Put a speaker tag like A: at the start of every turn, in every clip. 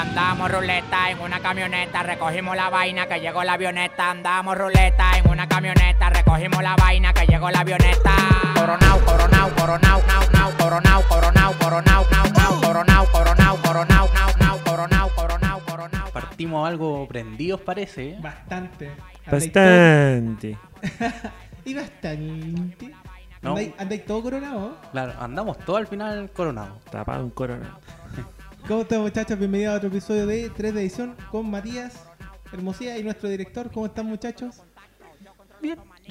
A: Andamos ruleta en una camioneta, recogimos la vaina que llegó la avioneta. Andamos ruleta en una camioneta, recogimos la vaina que llegó la avioneta. Coronao, coronao, coronao, nao, nao, coronao, coronao, coronao, nao, nao, coronao, coronao, coronao, nao, nao, coronao, coronao, coronao.
B: Partimos algo prendidos, parece. ¿eh?
C: Bastante.
D: Bastante.
C: Y bastante.
B: No.
C: ¿Andáis, todo coronado?
B: Claro, andamos todo al final coronados.
D: Tapado un corona.
C: ¿Cómo están muchachos? Bienvenidos a otro episodio de 3 de edición con Matías Hermosía y nuestro director. ¿Cómo están muchachos?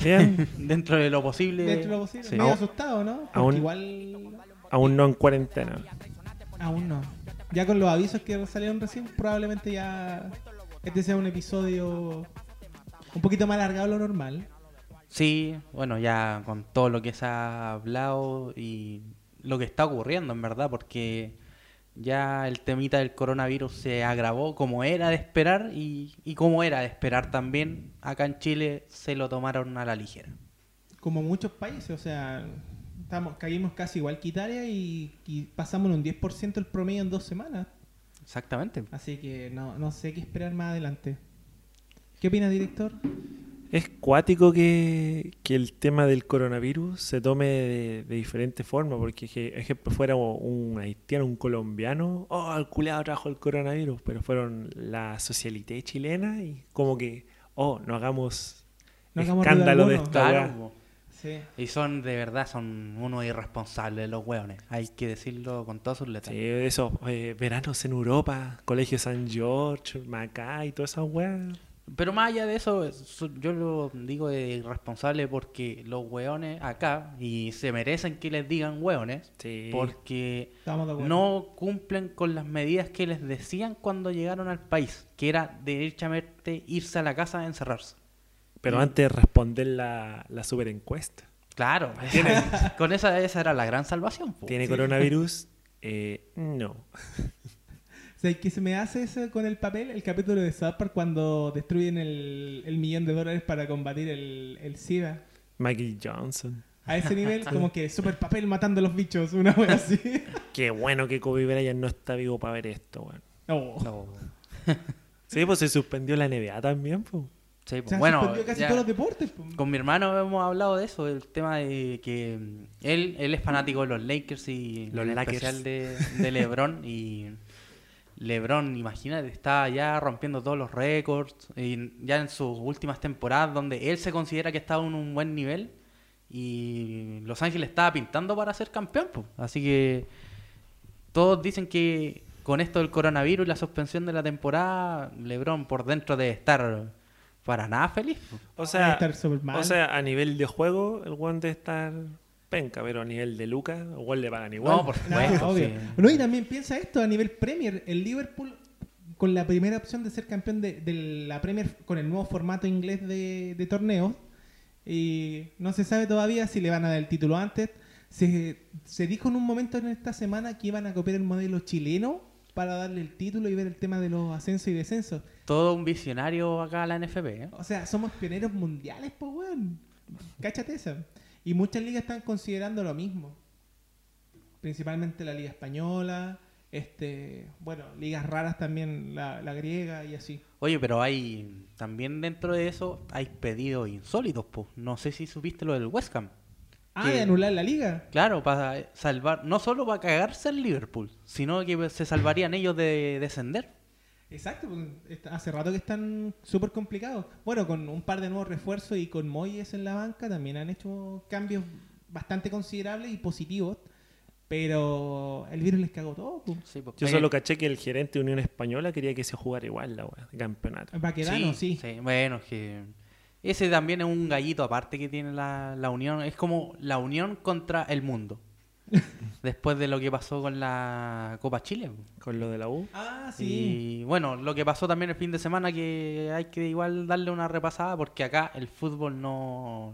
D: Bien.
B: Dentro de lo posible.
C: Dentro de lo posible.
B: Sí.
C: Medio asustado, ¿no? Porque
D: Aún-
C: igual...
D: Aún no en cuarentena.
C: Aún no. Ya con los avisos que salieron recién, probablemente ya este sea un episodio un poquito más alargado de lo normal.
B: Sí, bueno, ya con todo lo que se ha hablado y lo que está ocurriendo, en verdad, porque ya el temita del coronavirus se agravó como era de esperar y, y como era de esperar también. Acá en Chile se lo tomaron a la ligera.
C: Como muchos países, o sea, estamos, caímos casi igual que Italia y, y pasamos un 10% el promedio en dos semanas.
B: Exactamente.
C: Así que no, no sé qué esperar más adelante. ¿Qué opina, director?
D: Es cuático que, que el tema del coronavirus se tome de, de diferentes formas, porque que, ejemplo fuera un haitiano, un colombiano, oh, el culeado trajo el coronavirus, pero fueron la socialité chilena y como que, oh, no hagamos
C: No hagamos
D: escándalo de
B: Claro.
C: Sí.
B: y son de verdad, son unos irresponsables los hueones. Hay que decirlo con todas sus letras.
D: Sí, esos eh, veranos en Europa, Colegio San George, Macay y todas esas weas.
B: Pero más allá de eso, so- yo lo digo de irresponsable porque los hueones acá, y se merecen que les digan hueones,
D: Sí.
B: porque no cumplen con las medidas que les decían cuando llegaron al país, que era derechamente irse a la casa a encerrarse.
D: Pero
B: Mm.
D: antes de responder la, la super encuesta.
B: Claro, con esa, esa era la gran salvación. po.
D: ¿Tiene
C: Sí.
D: coronavirus? Eh, no.
C: O sea, que se me hace eso con el papel, el capítulo de South Park cuando destruyen el, el millón de dólares para combatir el, el SIDA.
D: Michael Johnson.
C: A ese nivel, como que super papel matando a los bichos, una wea así.
D: Qué bueno que Kobe Bryant no está vivo para ver esto, weón.
C: No.
B: No.
D: Sí, pues se suspendió la NBA también, pues.
B: Sí,
C: Se
B: pues,
C: han
B: bueno,
C: suspendido casi
B: ya-
C: todos los deportes. po.
B: Con mi hermano hemos hablado de eso, el tema de que mm, él, él es fanático de los Lakers y
D: Los
B: en
D: Lakers.
B: especial de, de LeBron y LeBron, imagínate, está ya rompiendo todos los récords y ya en sus últimas temporadas donde él se considera que estaba en un buen nivel y Los Ángeles estaba pintando para ser campeón, pues. así que todos dicen que con esto del coronavirus y la suspensión de la temporada, LeBron por dentro debe estar para nada feliz.
D: O sea,
C: estar súper mal.
D: o sea, a nivel de juego, el weón debe estar penca, pero a nivel de Lucas, igual le pagan igual.
B: No, por
C: No,
B: supuesto.
C: obvio.
B: sí.
C: No, y también piensa esto a nivel Premier. El Liverpool, con la primera opción de ser campeón de, de la Premier, con el nuevo formato inglés de, de torneos, y no se sabe todavía si le van a dar el título antes. Se, se dijo en un momento en esta semana que iban a copiar el modelo chileno para darle el título y ver el tema de los ascensos y descensos.
B: Todo un visionario acá a la NFP. ¿eh?
C: O sea, somos pioneros mundiales, pues, weón. Cáchate esa. Y muchas ligas están considerando lo mismo. Principalmente la Liga Española, este, bueno, ligas raras también, la, la griega y así.
B: Oye, pero hay también dentro de eso hay pedidos insólitos, pues. No sé si supiste lo del West Ham.
C: Ah, de anular la liga.
B: Claro, para salvar, no solo para cagarse el Liverpool, sino que se salvarían ellos de descender.
C: Exacto, pues, hace rato que están súper complicados. Bueno, con un par de nuevos refuerzos y con Moyes en la banca también han hecho cambios bastante considerables y positivos. Pero el virus les cagó todo. pues.
B: Sí, pues,
D: Yo
B: oye,
D: solo caché que el gerente de Unión Española quería que se jugara igual la wea, campeonato.
C: Baquedano, sí.
B: Bueno, es que ese también es un gallito aparte que tiene la, la Unión. Es como la Unión contra el mundo. Después de lo que pasó con la Copa Chile.
D: Con lo de la U.
C: Ah, sí.
B: Y bueno, lo que pasó también el fin de semana que hay que igual darle una repasada porque acá el fútbol no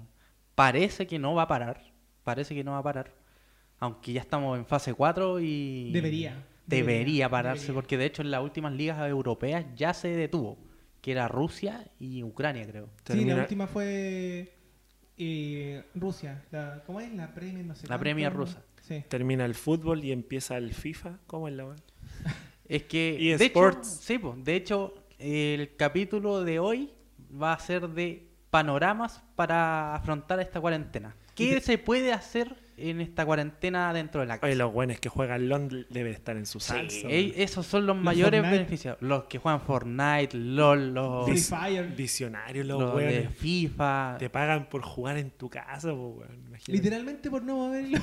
B: parece que no va a parar, parece que no va a parar, aunque ya estamos en fase 4 y
C: Debería.
B: debería,
C: Debería,
B: pararse
C: debería.
B: porque de hecho en las últimas ligas europeas ya se detuvo, que era Rusia y Ucrania, creo.
C: Sí, la última fue eh, Rusia. La, ¿Cómo es? La Premier, no sé
B: La. Premier rusa.
C: Sí.
D: Termina el fútbol y empieza el FIFA. ¿Cómo es la wea?
B: Es que,
D: Y
B: de hecho,
D: Sports.
B: sí, po, de hecho, el capítulo de hoy va a ser de panoramas para afrontar esta cuarentena. ¿Qué se puede hacer en esta cuarentena dentro de la casa?
D: Oye, los buenos que juegan LOL deben estar en su
B: Sí,
D: salsa. weón.
B: esos son los,
C: Los
B: mayores
C: Fortnite.
B: beneficios. Los que juegan Fortnite, LOL, los,
C: Free Fire.
D: Visionarios los,
B: los de. FIFA.
D: Te pagan por jugar en tu casa, po, weón. Imagínate.
C: Literalmente por no moverlo.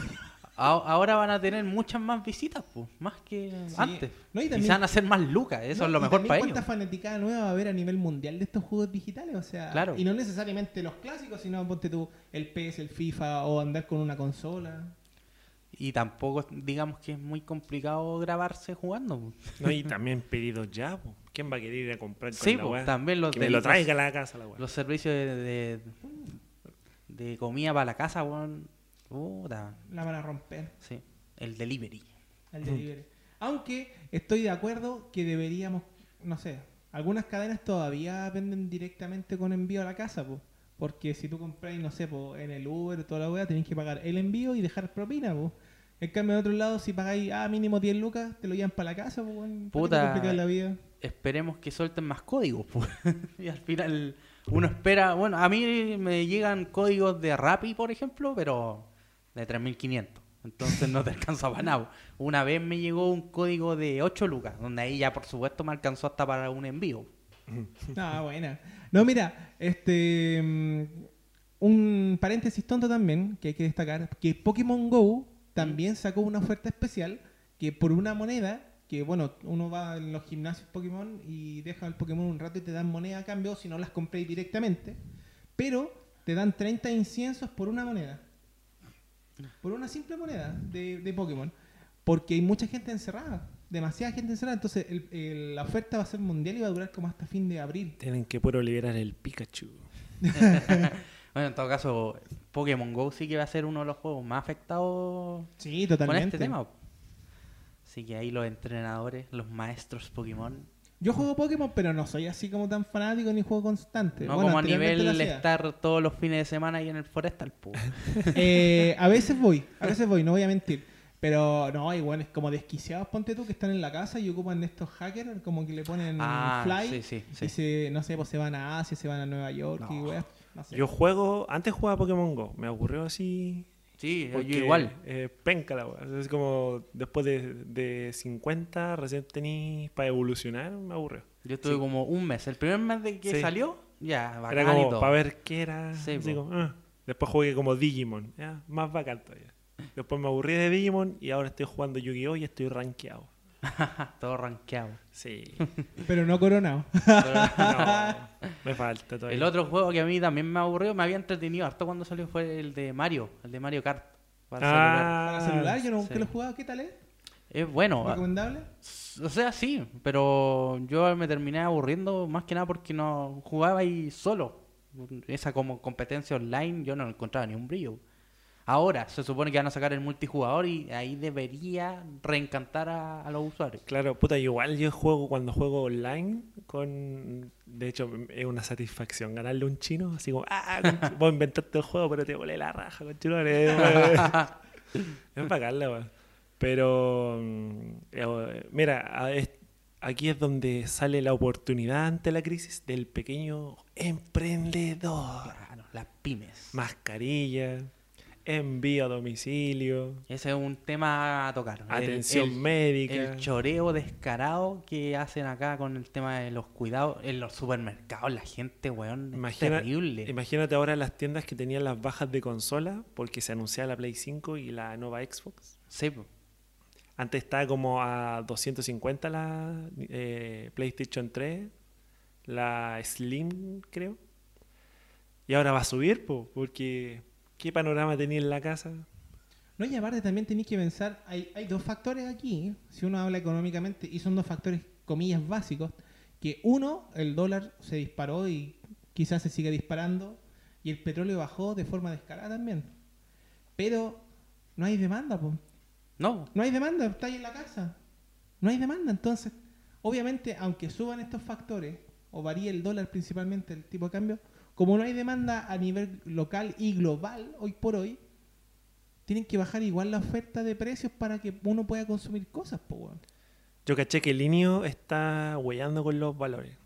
B: Ahora van a tener muchas más visitas, pues, más que
C: Sí.
B: antes.
C: No, y
B: y,
C: también-
B: se van a hacer más lucas, eso
C: No,
B: es lo mejor para ellos.
C: cuánta fanaticada nueva va a haber a nivel mundial de estos juegos digitales, o sea,
B: Claro.
C: y no necesariamente los clásicos, sino ponte tú el PS, el FIFA o andar con una consola.
B: Y tampoco, digamos que es muy complicado grabarse jugando.
D: No, y también pedidos ya, po. ¿Quién va a querer ir a comprar con
B: Sí,
D: la
B: po,
D: weá?
B: también los
D: Que
B: de
D: me lo traiga a la casa la.
B: Los servicios de, de, de comida para la casa, weón. Puta,
C: La van a romper,
B: sí. El delivery.
C: el delivery. Aunque estoy de acuerdo que deberíamos, no sé, algunas cadenas todavía venden directamente con envío a la casa, po. Porque si tú compras, no sé, po, en el Uber toda la weá, tenés que pagar el envío y dejar propina, po. En cambio, de otro lado, si pagáis, ah, mínimo 10 lucas, te lo llevan para la casa, po, weón. ¿Para qué te
B: Puta.
C: la vida?
B: Esperemos que suelten más códigos, pues. y al final uno espera, bueno, a mí me llegan códigos de Rappi, por ejemplo, pero de 3500. Entonces no te alcanza para nada. Una vez me llegó un código de 8 lucas, donde ahí ya por supuesto me alcanzó hasta para un envío.
C: Ah, buena. No, mira, este. mm, Un paréntesis tonto también que hay que destacar: que Pokémon Go también sacó una oferta especial que por una moneda, que bueno, uno va en los gimnasios Pokémon y deja el Pokémon un rato y te dan moneda a cambio si no las compréis directamente, pero te dan 30 inciensos por una moneda. Por una simple moneda de, de Pokémon. Porque hay mucha gente encerrada. Demasiada gente encerrada. Entonces el- el- la oferta va a ser mundial y va a durar como hasta fin de abril.
D: Tienen que puro liberar el Pikachu.
B: Bueno, en todo caso, Pokémon Go sí que va a ser uno de los juegos más afectados
C: Sí,
B: con
C: totalmente.
B: este tema. Así que ahí los entrenadores, los maestros Pokémon,
C: Yo juego Pokémon, pero no soy así como tan fanático ni juego constante.
B: no
C: Bueno,
B: como a nivel estar todos los fines de semana ahí en el Forestal.
C: Eh, a veces voy, a veces voy, no voy a mentir. Pero no, hay es como desquiciados, ponte tú, que están en la casa y ocupan estos hackers, como que le ponen
B: Ah,
C: fly.
B: sí, sí, sí.
C: Y se, no sé, pues se van a Asia, se van a Nueva York y weas, no sé.
D: Yo juego, antes jugaba Pokémon Go, me aburrió así.
B: Sí, yo
D: porque,
B: igual.
D: eh, penca la weá. Es como después de, de 50 recién tení para evolucionar, me aburrió.
B: Yo estuve
D: Sí.
B: como un mes. El primer mes de que
D: Sí.
B: salió, ya, bacán
D: Era como para ver qué era.
B: Sí,
D: así
B: po.
D: como, ah. Después jugué como Digimon, ya, más bacán todavía. Después me aburrí de Digimon y ahora estoy jugando Yu-Gi-Oh! y estoy rankeado.
B: todo rankeado.
D: Sí.
C: Pero no coronado.
D: No, me falta todavía.
B: El otro juego que a mí también me aburrió, me había entretenido harto cuando salió fue el de Mario, el de Mario Kart. para celular.
D: Ah,
C: Para celular, yo nunca
B: sí.
C: lo he jugado. ¿Qué tal es?
B: Es bueno.
C: ¿Recomendable?
B: O sea, sí, pero yo me terminé aburriendo más que nada porque no jugaba ahí solo. Esa como competencia online yo no encontraba ni un brillo. Ahora se supone que van a sacar el multijugador y ahí debería reencantar a, a los usuarios.
D: Claro, puta, igual yo juego cuando juego online con... De hecho, es una satisfacción ganarle a un chino, así como, ah, conch- vos inventaste el juego, pero te volé la raja, conchetumare". Es bacán la weá. Pero, mm, eh, mira, es- aquí es donde sale la oportunidad ante la crisis del pequeño emprendedor.
B: Claro, las pymes.
D: Mascarilla, envío a domicilio,
B: Ese es un tema a tocar.
D: Atención
B: el-
D: médica.
B: El choreo descarado que hacen acá con el tema de los cuidados en los supermercados. La gente, weón, es
D: Imagina-
B: terrible.
D: Imagínate ahora las tiendas que tenían las bajas de consola porque se anunciaba la Play 5 y la nueva Xbox.
B: Sí.
D: Antes estaba como a 250 la eh, PlayStation 3, la Slim creo. Y ahora va a subir, po, porque ¿qué panorama tenía en la casa?
C: No, y aparte también tenéis que pensar, hay, hay dos factores aquí, si uno habla económicamente, y son dos factores, comillas, básicos, que uno, el dólar se disparó y quizás se sigue disparando, y el petróleo bajó de forma descarada también. Pero no hay demanda, pues.
B: No,
C: No hay demanda, está ahí en la casa. No hay demanda, entonces, obviamente, aunque suban estos factores, o varíe el dólar principalmente, el tipo de cambio, como no hay demanda a nivel local y global hoy por hoy, tienen que bajar igual la oferta de precios para que uno pueda consumir cosas, po, weón.
D: Yo caché que el Linio está huellando con los valores.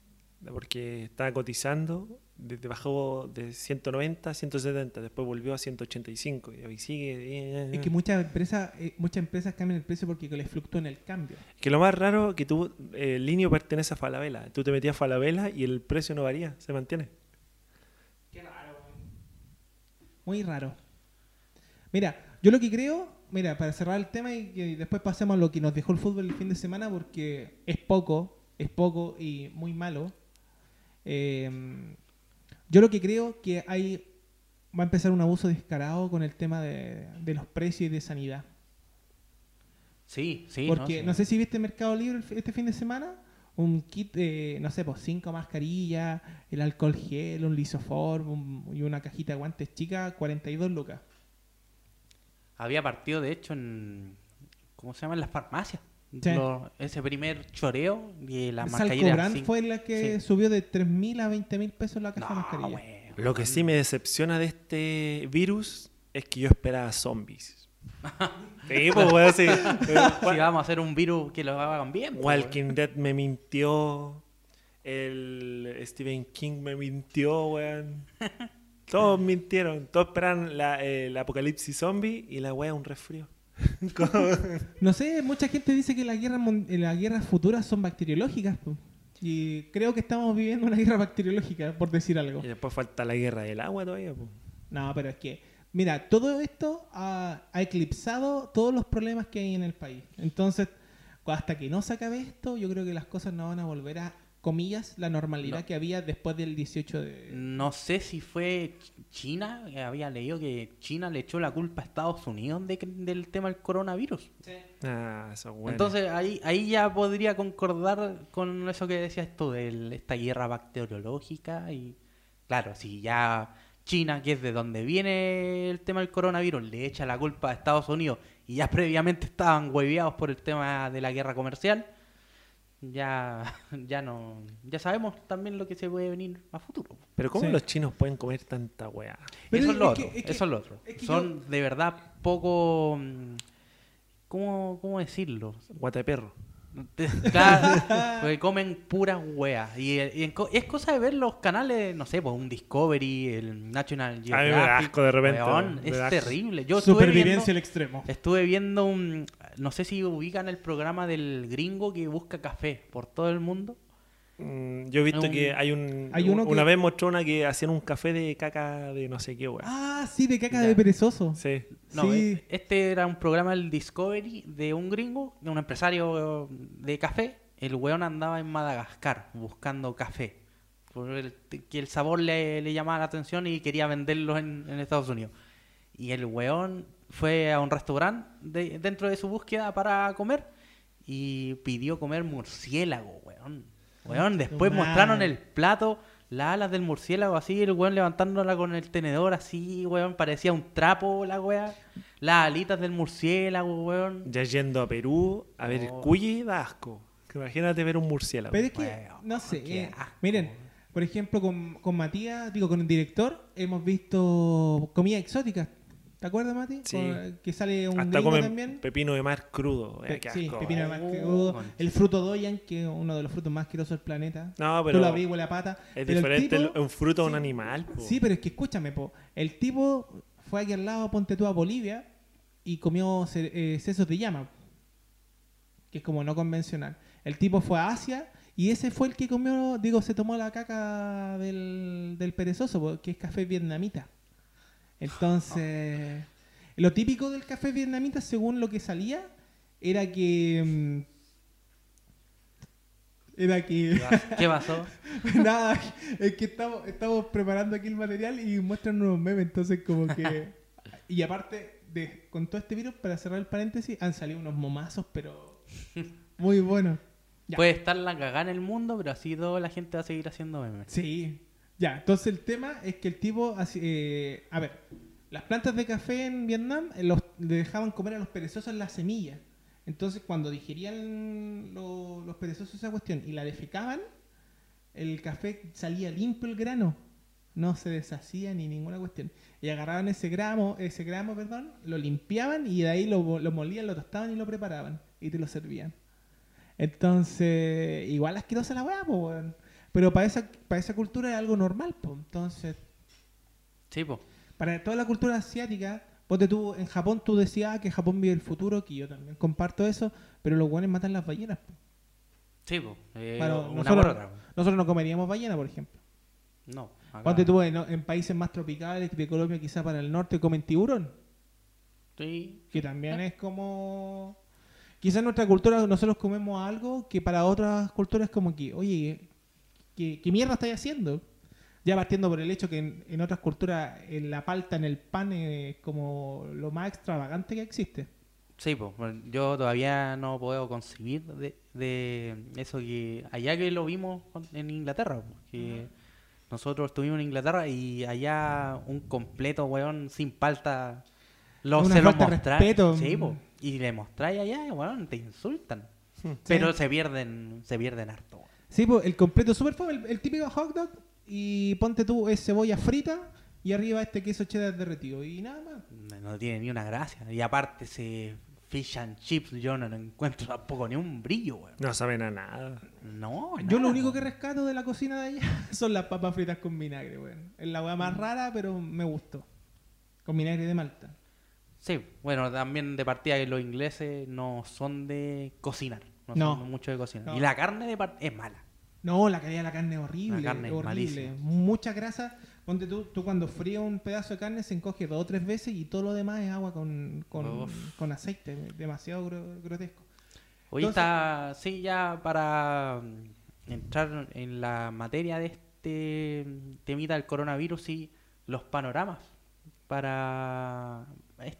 D: Porque está cotizando, desde bajó de 190 a 170, después volvió a 185 y ahí sigue.
C: Es que muchas empresas, eh, muchas empresas cambian el precio porque les fluctúa en el cambio.
D: Que lo más raro que tú, eh, Linio pertenece a Falabella. Tú te metías a Falabella y el precio no varía, se mantiene.
C: Qué raro. Muy raro. Mira, yo lo que creo, mira, para cerrar el tema y que después pasemos a lo que nos dejó el fútbol el fin de semana, porque es poco, es poco y muy malo. Eh, yo lo que creo que hay va a empezar un abuso descarado con el tema de, de los precios y de sanidad.
B: Sí, sí.
C: Porque
B: sí.
C: no sé si viste Mercado Libre este fin de semana, un kit de, no sé, pues cinco mascarillas, el alcohol gel, un lisoform un- y una cajita de guantes chica, 42 lucas.
B: Había partido, de hecho, en. ¿Cómo se llama? En las farmacias.
C: Sí.
B: Lo- ese primer choreo y la mascarilla.
C: Fue la que
B: Sí.
C: subió de 3.000 a 20.000 pesos la caja de mascarilla.
D: Lo que sí me decepciona de este virus es que yo esperaba zombies. sí, pues, weón, sí.
B: Si vamos a hacer un virus que lo hagan bien. pues,
D: Walking Dead me mintió. El Stephen King me mintió, weón. Todos mintieron. Todos esperan la, eh, el apocalipsis zombie y la wea un resfrío.
C: No sé, mucha gente dice que las guerras, las guerras futuras son bacteriológicas. po. Y creo que estamos viviendo una guerra bacteriológica, por decir algo.
D: y después falta la guerra del agua todavía. pues.
C: No, pero es que, mira, todo esto ha, ha eclipsado todos los problemas que hay en el país. Entonces, hasta que no se acabe esto, yo creo que las cosas no van a volver a, comillas, la normalidad
B: No.
C: que había después del 18 de...
B: No sé si fue Ch- China, que había leído que China le echó la culpa a Estados Unidos de del tema del coronavirus.
D: Ah, eso es bueno.
B: Entonces ahí, ahí ya podría concordar con eso que decías tú, de esta guerra bacteriológica. Y claro, si ya China, que es de donde viene el tema del coronavirus, le echa la culpa a Estados Unidos y ya previamente estaban hueveados por el tema de la guerra comercial, ya, ya no, ya sabemos también lo que se puede venir a futuro.
D: Pero ¿cómo
C: Sí.
D: los chinos pueden comer tanta weá?
C: Pero
B: eso
C: es
B: es lo
C: que-
B: otro,
C: es que-
B: eso es lo otro.
C: es que
B: Son de verdad poco, mm, ¿cómo, cómo decirlo?
D: Guata de perro.
B: Claro, porque comen puras weas. Y, y en co- es cosa de ver los canales, no sé, pues un Discovery, el National
D: A mí me da
B: Geographic.
D: asco de repente,
B: weón,
D: me
B: es
D: asco.
B: terrible. Yo estuve
C: Supervivencia al
B: viendo,
C: extremo.
B: estuve viendo un. No sé si ubican el programa del gringo que busca café por todo el mundo.
D: Mm, yo he visto
B: Un-
D: que hay un...
C: Hay uno
D: una
C: que-
D: vez mostró una que hacían un café de caca de no sé qué weá.
C: Ah, sí, de caca
B: Ya.
C: de perezoso.
D: Sí.
B: No,
C: Sí.
B: eh, este era un programa del Discovery de un gringo, de un empresario de café. El weón andaba en Madagascar buscando café. Por el- que el sabor le, le llamaba la atención y quería venderlo en, en Estados Unidos. Y el weón fue a un restaurante de- dentro de su búsqueda para comer y pidió comer murciélago, weón. Weón, después mostraron el plato, las alas del murciélago así, el weón levantándola con el tenedor así, weón, parecía un trapo la weá. Las alitas del murciélago, weón.
D: Ya yendo a Perú a ver el
B: Oh.
D: cuyi da asco. Que Imagínate ver un murciélago.
C: Pero es que,
B: Weón,
C: no sé,
B: qué
C: eh, miren, por ejemplo, con, con Matías, digo, con el director, hemos visto comida exótica. ¿Te acuerdas, Mati?
D: Sí.
C: Con- que sale un
D: Hasta
C: también.
D: pepino de mar crudo.
C: Pe-
D: eh, qué
C: sí,
D: asco.
C: pepino de mar
B: Oh,
C: crudo.
B: concha.
C: El fruto doyan, que es uno de los frutos más asquerosos del planeta.
D: No,
C: Tú
D: pero
C: lo abrí, huele a pata.
D: es
C: pero el
D: diferente
C: tipo-
D: el- un fruto a un animal. po.
C: Sí, pero es que escúchame, po. El tipo fue aquí al lado, ponte tú a Bolivia, y comió eh, sesos de llama, que es como no convencional. El tipo fue a Asia y ese fue el que comió, digo, se tomó la caca del, del perezoso, po, que es café vietnamita. Entonces, lo típico del café vietnamita, según lo que salía, era que... mm, Era que...
B: ¿Qué pasó?
C: Nada, es que estamos, estamos preparando aquí el material y muestran unos memes, entonces como que... Y aparte, de, con todo este virus, para cerrar el paréntesis, han salido unos momazos, pero muy buenos. Ya.
B: Puede estar la cagada en el mundo, pero así toda la gente va a seguir haciendo memes.
C: Sí, ya, entonces el tema es que el tipo, eh, a ver, las plantas de café en Vietnam eh, le dejaban comer a los perezosos las semillas. Entonces cuando digerían lo- los perezosos esa cuestión y la defecaban, el café salía limpio el grano, no se deshacía ni ninguna cuestión. Y agarraban ese gramo, ese gramo, perdón, lo limpiaban y de ahí lo, lo molían, lo tostaban y lo preparaban y te lo servían. Entonces, igual asquerosa la weá, pues. Pero para esa, para esa cultura es algo normal, pues. Entonces,
B: Sí, po.
C: para toda la cultura asiática, ponte tú, en Japón tú decías ah, que Japón vive el futuro, que yo también comparto eso, pero los guanes matan las ballenas. po.
B: Sí, po. Eh,
C: Bueno,
B: una
C: nosotros-
B: por otra. po.
C: Nosotros no comeríamos ballena, por ejemplo.
B: No.
C: Ponte tú en, en países más tropicales de Colombia, quizá para el norte, comen tiburón.
B: Sí.
C: Que también es como... Quizás en nuestra cultura nosotros comemos algo que para otras culturas es como que, oye, ¿qué, qué mierda estáis haciendo? Ya partiendo por el hecho que en, en otras culturas en la palta, en el pan, es como lo más extravagante que existe.
B: Sí, pues yo todavía no puedo concebir de, de eso que allá que lo vimos en Inglaterra, que nosotros estuvimos en Inglaterra y allá un completo weón sin palta lo,
C: Una
B: se lo mostráis. Sí, po, y le mostráis allá, weón, te insultan.
C: Sí.
B: Pero se pierden, se pierden harto. weón.
C: Sí, pues el completo super fome, el, el típico hot dog y ponte tú es cebolla frita y arriba este queso cheddar derretido y nada más.
B: No tiene ni una gracia. Y aparte ese fish and chips yo no lo encuentro tampoco ni un brillo, weón.
D: No saben a nada.
B: No,
C: Yo lo único que rescato de la cocina de allá son las papas fritas con vinagre, weón. Es la weá más rara, pero me gustó. Con vinagre de Malta.
B: Sí, bueno, también de partida que los ingleses no son de cocinar. No, mucho de cocinar.
C: No.
B: Y la carne de es mala.
C: No, la calidad de la carne es horrible.
B: La carne es
C: horrible.
B: malísima.
C: Mucha grasa. Ponte tú, tú cuando frías un pedazo de carne se encoge dos o tres veces y todo lo demás es agua con, con, con aceite. Demasiado gro- grotesco.
B: Hoy
C: Entonces-
B: está, sí, ya para mm, entrar en la materia de este temita del coronavirus y los panoramas para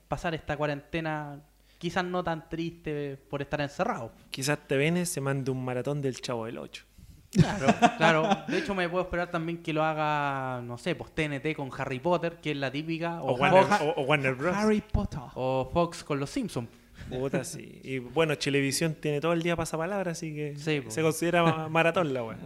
B: pasar esta cuarentena quizás no tan triste por estar encerrado.
D: Quizás te venes se mande un maratón del Chavo del 8.
B: Claro, claro. De hecho, me puedo esperar también que lo haga, no sé, pues TNT con Harry Potter, que es la típica,
D: O,
B: o,
D: Warner,
B: Fox,
D: o- o Warner Bros.
C: Harry Potter.
B: o Fox con los Simpsons.
D: Puta, sí. Y bueno, Chilevisión tiene todo el día pasapalabra, así que
B: Sí, po.
D: se considera ma- maratón la weá.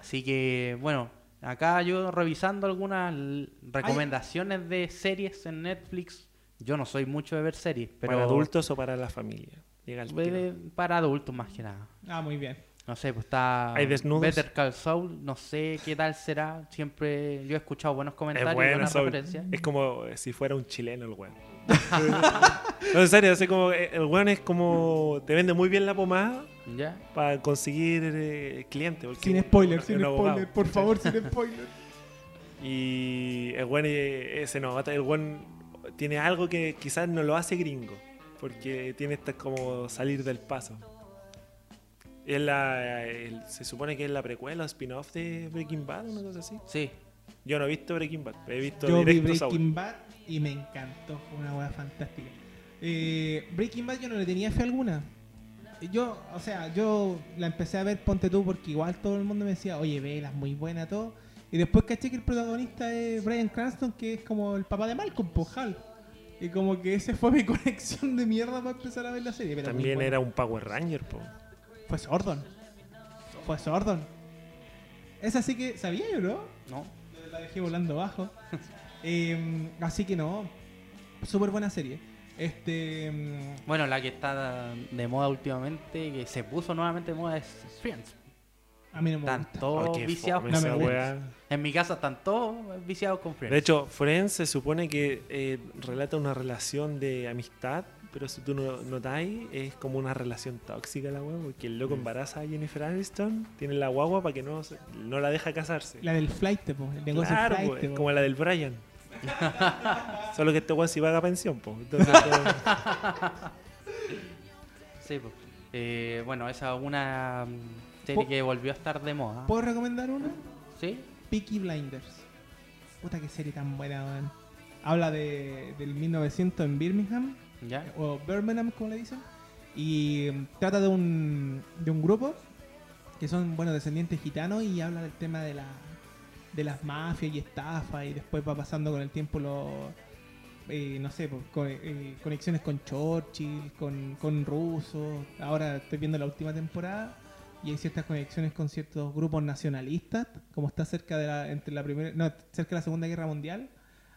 B: Así que, bueno, acá yo revisando algunas recomendaciones de series en Netflix. Yo no soy mucho de ver series, pero
D: ¿Para adultos o para la familia? Llega el.
B: Eh, para adultos más que nada.
C: Ah, muy bien.
B: No sé, pues está
D: ¿Hay desnudos?
B: Better Call Saul, no sé qué tal será. Siempre yo he escuchado buenos comentarios,
D: Es bueno,
B: buenas
D: Saul.
B: referencias.
D: Es como si fuera un chileno el weón. no, en serio, así como eh, el weón es como. Te vende muy bien la pomada
B: ¿Ya?
D: para conseguir eh, clientes. porque
C: Sin spoiler, sin
D: abogado,
C: spoiler. Por favor, sin spoiler.
D: Y el weón eh, se nota, el weón tiene algo que quizás no lo hace gringo. Porque tiene esta como salir del paso. Es la, el- se supone que es la precuela o spin-off de Breaking Bad, una cosa así.
B: Sí.
D: Yo no he visto Breaking Bad, he visto
C: Yo vi. Breaking Bad y me encantó. Fue una weá fantástica. Eh, Breaking Bad yo no le tenía fe alguna. Yo, o sea, yo la empecé a ver, ponte tú, porque igual todo el mundo me decía, oye, vela, es muy buena, todo. Y después caché que el protagonista es Brian Cranston, que es como el papá de Malcolm, po, Hal. Y como que esa fue mi conexión de mierda para empezar a ver la serie. pero
D: También era un Power Ranger, po.
C: Fue Sordon. Fue Sordon. Esa sí que sabía yo, ¿no?
B: ¿No?
C: La dejé volando bajo. Eh, así que no. Súper buena serie. Este. mm,
B: Bueno, la que está de moda últimamente, que se puso nuevamente de moda es Friends.
C: A mí no me
B: Están
C: gusta.
B: todos viciados
C: No
B: con
C: gusta.
B: Friends. En mi casa están todos viciados con Friends.
D: De hecho, Friends se supone que eh, relata una relación de amistad, pero si tú no notáis, es como una relación tóxica la weá, porque el loco
B: Mm.
D: embaraza a Jennifer Aniston, tiene la guagua para que no, no la deja casarse.
C: La del flight, po, el negocio
D: Claro,
C: flight.
D: po,
C: po.
D: como la del Brian. Solo que este weón sí paga pensión, po. Entonces, todo-
B: Sí, pues. Eh, bueno, esa es una mm, serie que volvió a estar de moda.
C: ¿Puedo recomendar una?
B: ¿Sí?
C: Peaky Blinders. Puta que serie tan buena, weón. Habla de, del 1900 en Birmingham,
B: ¿Ya?
C: o Birmingham, como le dicen. Y mm, trata de un, de un grupo que son, bueno, descendientes gitanos y habla del tema de la de las mafias y estafas y después va pasando con el tiempo los eh, no sé, pues, eh, conexiones con Churchill, con, con rusos. Ahora estoy viendo la última temporada y hay ciertas conexiones con ciertos grupos nacionalistas, como está cerca de la, entre la primera, no, cerca de la Segunda Guerra Mundial.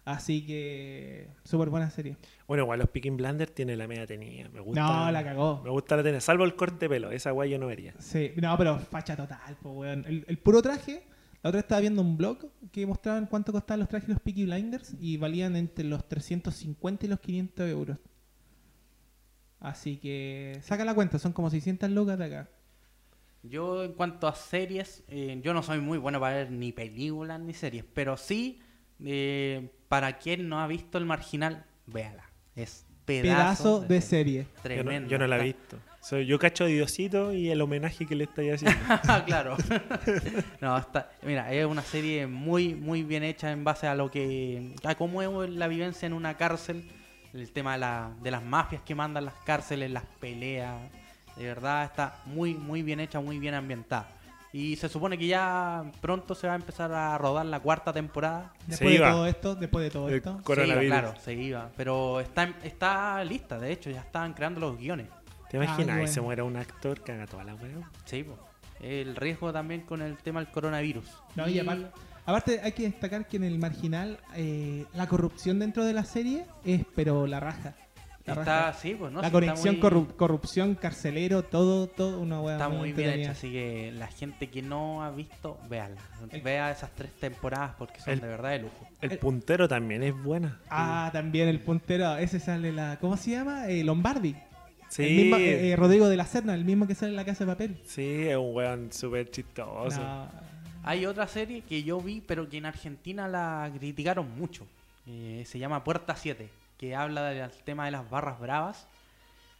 C: Así que, súper buena serie.
D: Bueno, igual los Picking Blinders tiene la media tenía. Me gusta.
C: No, la cagó.
D: Me gusta la tenía. Salvo el corte de pelo. Esa guay yo no vería.
C: Sí, no, pero facha total, po, weón. El, el puro traje, la otra estaba viendo un blog que mostraban cuánto costaban los trajes de los Peaky Blinders y valían entre los 350 y los 500 euros. Así que, saca la cuenta, son como 600 lucas de acá.
B: Yo en cuanto a series, eh, yo no soy muy bueno para ver ni películas ni series, pero sí, eh, para quien no ha visto El Marginal, véala. Es pedazo,
C: Pedazo de serie.
D: Yo no,
B: Tremendo.
D: yo no la he visto. Soy, yo cacho de Diosito y el homenaje que le estáis haciendo.
B: claro. no, está, mira, es una serie muy, muy bien hecha en base a lo que, a cómo es la vivencia en una cárcel, el tema de, la, de las mafias que mandan las cárceles, las peleas, de verdad está muy, muy bien hecha, muy bien ambientada. Y se supone que ya pronto se va a empezar a rodar la cuarta temporada.
C: Después de
D: iba.
C: todo esto, después de todo
D: El
C: esto.
D: cor- Coronavirus.
B: Se iba, claro, se iba. Pero está, está lista, de hecho, ya estaban creando los guiones.
D: ¿Te imaginas?
C: Ay,
D: que se
C: bueno.
D: muera un actor que haga toda la weá.
B: Sí, po. El riesgo también con el tema del coronavirus.
C: No, y aparte, aparte hay que destacar que en el marginal eh, la corrupción dentro de la serie es pero la raja.
B: Está, sí, pues, ¿no?
C: la
B: Sí,
C: conexión
B: está muy,
C: corru- corrupción carcelero, todo, todo una hueá
B: Está muy bien hecha, así que la gente que no ha visto, véala.
C: El-
B: Vea esas tres temporadas porque son
D: El-
B: de verdad de lujo.
D: El
C: El-
D: puntero también es buena.
C: Ah, también el puntero, ese sale la, ¿cómo se llama? Eh, Lombardi.
D: Sí,
C: El mismo, eh, eh, Rodrigo de la Serna, el mismo que sale en la casa de papel.
D: sí, es un weón súper chistoso.
C: No,
B: Hay otra serie que yo vi, pero que en Argentina la criticaron mucho. Eh, se llama Puerta 7, que habla del tema de las barras bravas.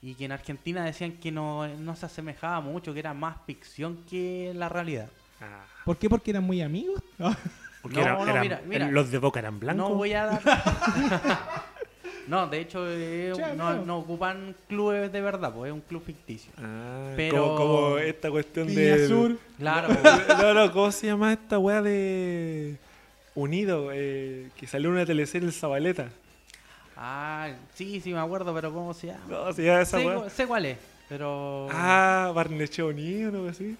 B: Y que en Argentina decían que no, no se asemejaba mucho, que era más ficción que la realidad.
D: Ah,
C: ¿Por qué? Porque eran muy amigos.
D: porque
B: No,
D: era-
B: no,
D: eran-
B: mira, mira.
D: los de Boca eran blancos.
B: No voy a dar. no, de hecho, eh,
C: Che,
B: no, ocupan clubes de verdad, pues es un club ficticio.
D: Ah,
B: Pero-
D: como, como esta cuestión de.
C: Sur.
B: Claro,
D: no, no, ¿cómo se llama esta weá de. Unido? eh, que salió en una teleserie el Zabaleta.
B: Ah, sí, sí me acuerdo, pero ¿cómo se llama?
D: ¿Cómo se llama esa
B: sé,
D: weá?
B: cu- sé cuál es, pero.
D: Ah, Barnechea Unido, algo así.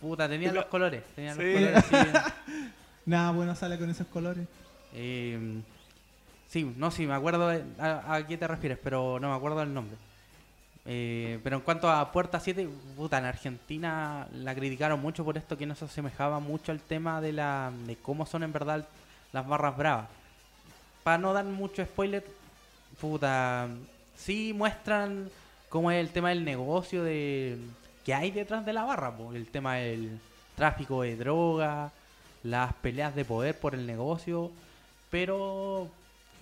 B: Puta, tenían los colores. Tenían
D: Sí.
B: los colores.
C: Nada bueno sale con esos colores.
B: Eh, sí, no, sí, me acuerdo de- a, a qué te refieres, pero no me acuerdo del nombre. Eh, pero en cuanto a Puerta 7, puta, en Argentina la criticaron mucho por esto que no se asemejaba mucho al tema de la de cómo son en verdad las barras bravas. Para no dar mucho spoiler, puta, sí muestran cómo es el tema del negocio de que hay detrás de la barra, po, el tema del tráfico de droga, las peleas de poder por el negocio, pero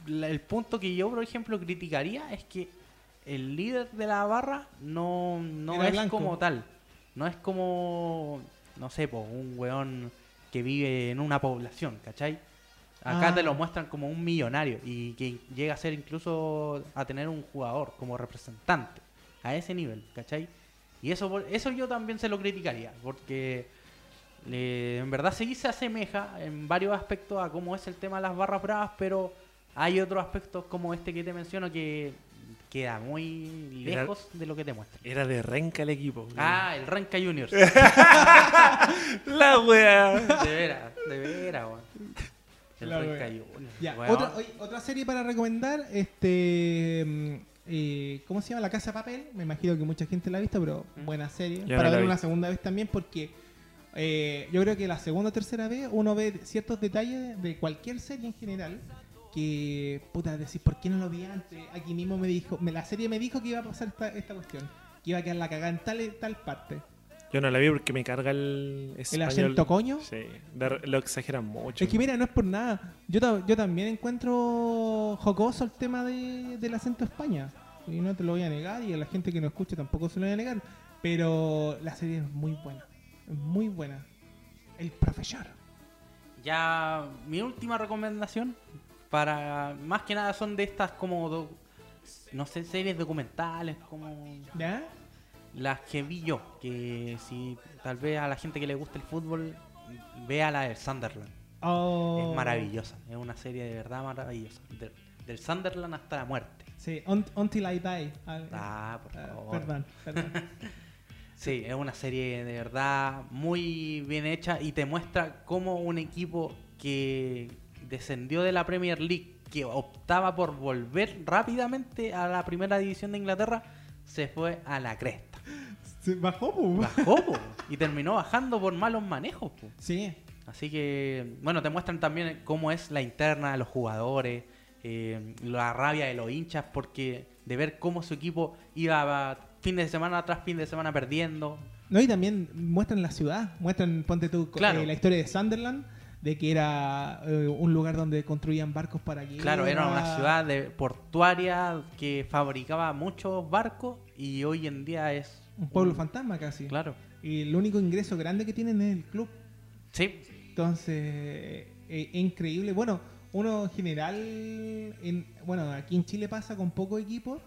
B: la- el punto que yo, por ejemplo, criticaría es que el líder de la barra no, no
C: Era
B: es
C: blanco.
B: como tal, no es como, no sé, po, un weón que vive en una población, ¿cachai? Acá
C: Ah.
B: te lo muestran como un millonario y que llega a ser incluso a tener un jugador como representante a ese nivel, ¿cachai? Y eso, eso yo también se lo criticaría, porque eh, en verdad sí se asemeja en varios aspectos a cómo es el tema de las barras bravas, pero hay otros aspectos como este que te menciono que queda muy
D: Era-
B: lejos de lo que te muestran.
D: Era de Renca el equipo.
B: Ah, el Renca Juniors. de
D: La weá.
B: veras, de veras, weón. El
C: La
B: Renca
C: wea.
B: Juniors.
C: Ya, otra, oye, otra serie para recomendar, este mm, eh, ¿cómo se llama? La Casa de Papel. Me imagino que mucha gente la ha visto, pero buena serie.
D: Yo
C: para ver
D: vi.
C: una segunda vez también, porque eh, yo creo que la segunda o tercera vez uno ve ciertos detalles de cualquier serie en general que, puta, decir, ¿por qué no lo vi antes? Aquí mismo me dijo, me, la serie me dijo que iba a pasar esta, esta cuestión, que iba a quedar la cagada en tal, tal parte.
D: Yo no la vi porque me carga el
C: ¿El
D: español.
C: acento coño?
D: Sí, de- lo exageran mucho.
C: Es que mira, no es por nada. Yo, yo también encuentro jocoso el tema de, del acento España. Y no te lo voy a negar, y a la gente que no escucha tampoco se lo voy a negar. Pero la serie es muy buena. Es muy buena. El profesor.
B: Ya, mi última recomendación para más que nada son de estas como do- no sé, series documentales como
C: ¿Ya?
B: Las que vi yo, que si tal vez a la gente que le gusta el fútbol vea la del Sunderland.
C: Oh.
B: Es maravillosa, es una serie de verdad maravillosa. De- del Sunderland hasta la muerte.
C: Sí, Un- Until I Die. Al-
B: Ah, por
C: ah,
B: favor.
C: perdón, perdón.
B: Sí, es una serie de verdad muy bien hecha y te muestra cómo un equipo que descendió de la Premier League que optaba por volver rápidamente a la primera división de Inglaterra, se fue a la cresta.
C: Se bajó, po.
B: Bajó po, y terminó bajando por malos manejos. po.
C: Sí.
B: Así que, bueno, te muestran también cómo es la interna de los jugadores, eh, la rabia de los hinchas, porque de ver cómo su equipo iba fin de semana tras fin de semana perdiendo.
C: No, y también muestran la ciudad, muestran, ponte tú,
B: Claro.
C: eh, la historia de Sunderland, de que era eh, un lugar donde construían barcos para guerra.
B: Claro, era una ciudad de, portuaria que fabricaba muchos barcos y hoy en día es
C: Un pueblo fantasma casi.
B: Claro.
C: Y el único ingreso grande que tienen es el club.
B: Sí,
C: Entonces, eh, es increíble. Bueno, uno en general, en, bueno, aquí en Chile pasa con pocos equipos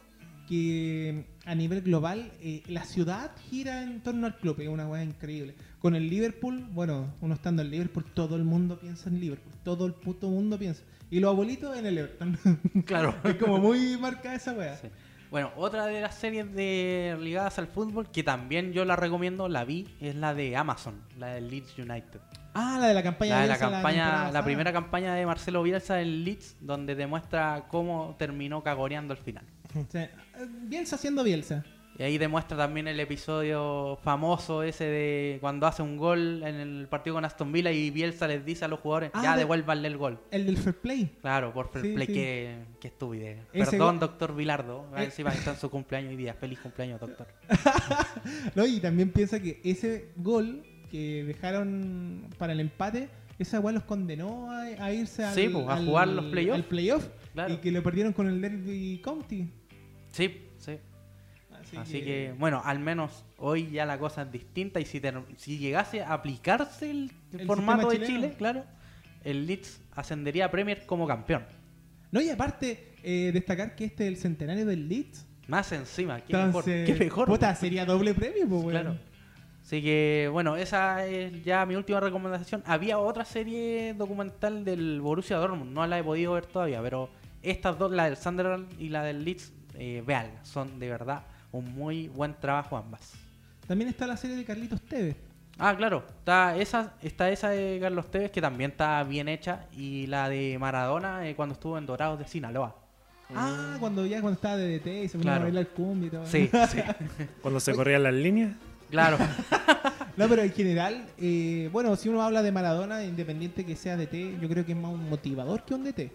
C: que a nivel global eh, la ciudad gira en torno al club, es una weá increíble. Con el Liverpool, bueno, uno estando en Liverpool, todo el mundo piensa en Liverpool, todo el puto mundo piensa. Y los abuelitos en el Everton.
B: claro.
C: es como muy marcada esa weá.
B: Sí. Bueno, otra de las series de ligadas al fútbol que también yo la recomiendo, la vi, es la de Amazon, la de Leeds United.
C: Ah, la de la campaña
B: La de la campaña, la
C: pasada.
B: primera campaña de Marcelo Bielsa en Leeds, donde demuestra cómo terminó cagoreando al final.
C: Sí. Eh, Bielsa haciendo Bielsa.
B: Y ahí demuestra también el episodio famoso ese de cuando hace un gol en el partido con Aston Villa y Bielsa les dice a los jugadores,
C: Ah,
B: ya
C: de-
B: devuélvanle el gol.
C: El del fair play.
B: Claro, por fair
C: Sí,
B: play,
C: sí.
B: qué, qué estupidez.
C: Ese
B: Perdón, doctor Vilardo. A ver
C: Eh.
B: si va a estar en su cumpleaños hoy día. Feliz cumpleaños, doctor.
C: No, y también piensa que ese gol que dejaron para el empate, esa weá los condenó a, a irse al,
B: Sí, pues, a
C: al-
B: jugar los playoff.
C: al playoff,
B: Claro.
C: y que lo perdieron con el Derby County.
B: Sí, sí.
C: Así,
B: Así que, bueno, al menos hoy ya la cosa es distinta y si, ter- si llegase a aplicarse el,
C: El
B: formato de. Chile, claro, el Leeds ascendería a Premier como campeón.
C: No, y aparte, eh, destacar que este es el centenario del Leeds.
B: Más encima, qué
C: Entonces,
B: mejor. Qué mejor.
C: puta, sería doble premio, pues, weón.
B: Claro. Así que, bueno, esa es ya mi última recomendación. Había otra serie documental del Borussia Dortmund, no la he podido ver todavía, pero estas dos, la del Sunderland y la del Leeds, eh. Son de verdad un muy buen trabajo ambas.
C: También está la serie de Carlitos Tevez.
B: Ah, claro, está esa, está esa de Carlos Tevez que también está bien hecha y la de Maradona eh, cuando estuvo en Dorados de Sinaloa.
C: Ah, cuando ya cuando estaba de DT y se ponía
B: Claro.
C: a bailar cumbia y todo.
B: Sí, sí,
D: Cuando se corrían las líneas.
B: claro.
C: No, pero en general, eh, bueno, si uno habla de Maradona, independiente que sea DT, yo creo que es más un motivador que un DT.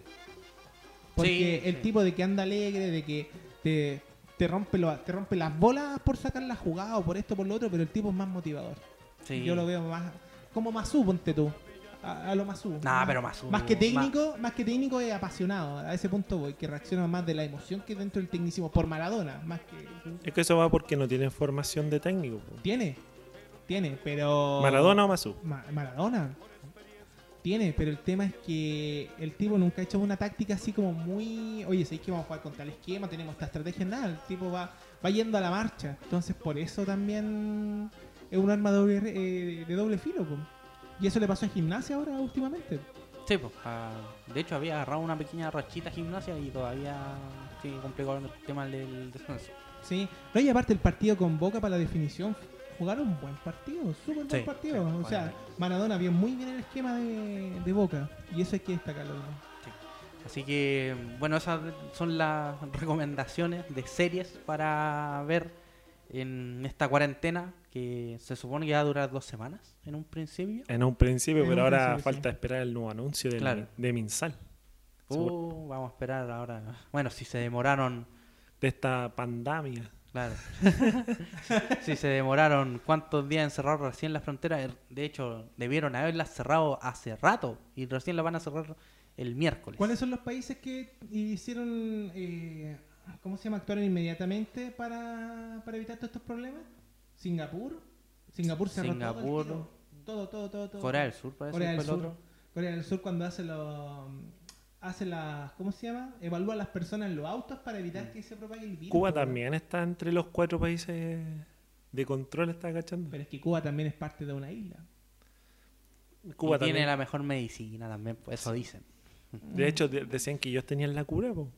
C: Porque
B: Sí,
C: el
B: sí.
C: tipo de que anda alegre, de que te, te, rompe lo- te rompe las bolas por sacar la jugada o por esto por lo otro, pero el tipo es más motivador.
B: Sí.
C: Yo lo veo más como Masú, ponte tú. A, a lo Masú.
B: Nah,
C: Más-
B: pero Masú,
C: Más que técnico, más que técnico es apasionado. A ese punto voy, que reacciona más de la emoción que dentro del tecnicismo por Maradona, más que
D: Es que eso va porque no tienen formación de técnico. po.
C: tiene, tiene, pero
D: Maradona o Mazú.
C: Ma- Maradona. Tiene, pero el tema es que el tipo nunca ha hecho una táctica así como muy. Oye, ¿sabéis que vamos a jugar con tal esquema? Tenemos esta estrategia, nada. El tipo va, va yendo a la marcha. Entonces, por eso también es un arma doble, eh, de doble filo. po. Y eso le pasó en gimnasia ahora últimamente.
B: Sí, pues, ah, de hecho había agarrado una pequeña rachita gimnasia y todavía sigue complicado el tema del descenso.
C: Sí. No, y aparte el partido con Boca para la definición. Jugaron un buen partido, súper buen
B: Sí,
C: partido.
B: sí,
C: o
B: bueno.
C: sea, Maradona vio muy bien el esquema de, de Boca. Y eso hay que destacarlo. ¿no?
B: Así que, bueno, esas son las recomendaciones de series para ver en esta cuarentena que se supone que va a durar dos semanas en un principio.
D: En un principio,
C: En
D: pero
C: un
D: ahora
C: principio,
D: falta
C: sí.
D: esperar el nuevo anuncio del-
B: Claro.
D: de Minsal.
B: Uh, vamos a esperar ahora. Bueno, si se demoraron,
D: De esta pandemia.
B: Claro. si se demoraron cuántos días en cerrar recién las fronteras, de hecho, debieron haberlas cerrado hace rato y recién las van a cerrar el miércoles.
C: ¿Cuáles son los países que hicieron, eh, cómo se llama, actuaron inmediatamente para, para evitar todos estos problemas? ¿Singapur? Singapur cerró
B: Singapur.
C: todo, todo, todo, todo, todo.
B: Corea del Sur, parece
C: Corea del Sur. Corea del Sur cuando hace los hace las ¿cómo se llama? Evalúa a las personas en los autos para evitar que se propague el virus.
D: Cuba también está entre los cuatro países de control, está agachando.
C: Pero es que Cuba también es parte de una isla.
D: Cuba
B: y tiene
D: también.
B: la mejor medicina también, pues eso dicen.
D: De hecho, de- decían que ellos tenían la cura, po.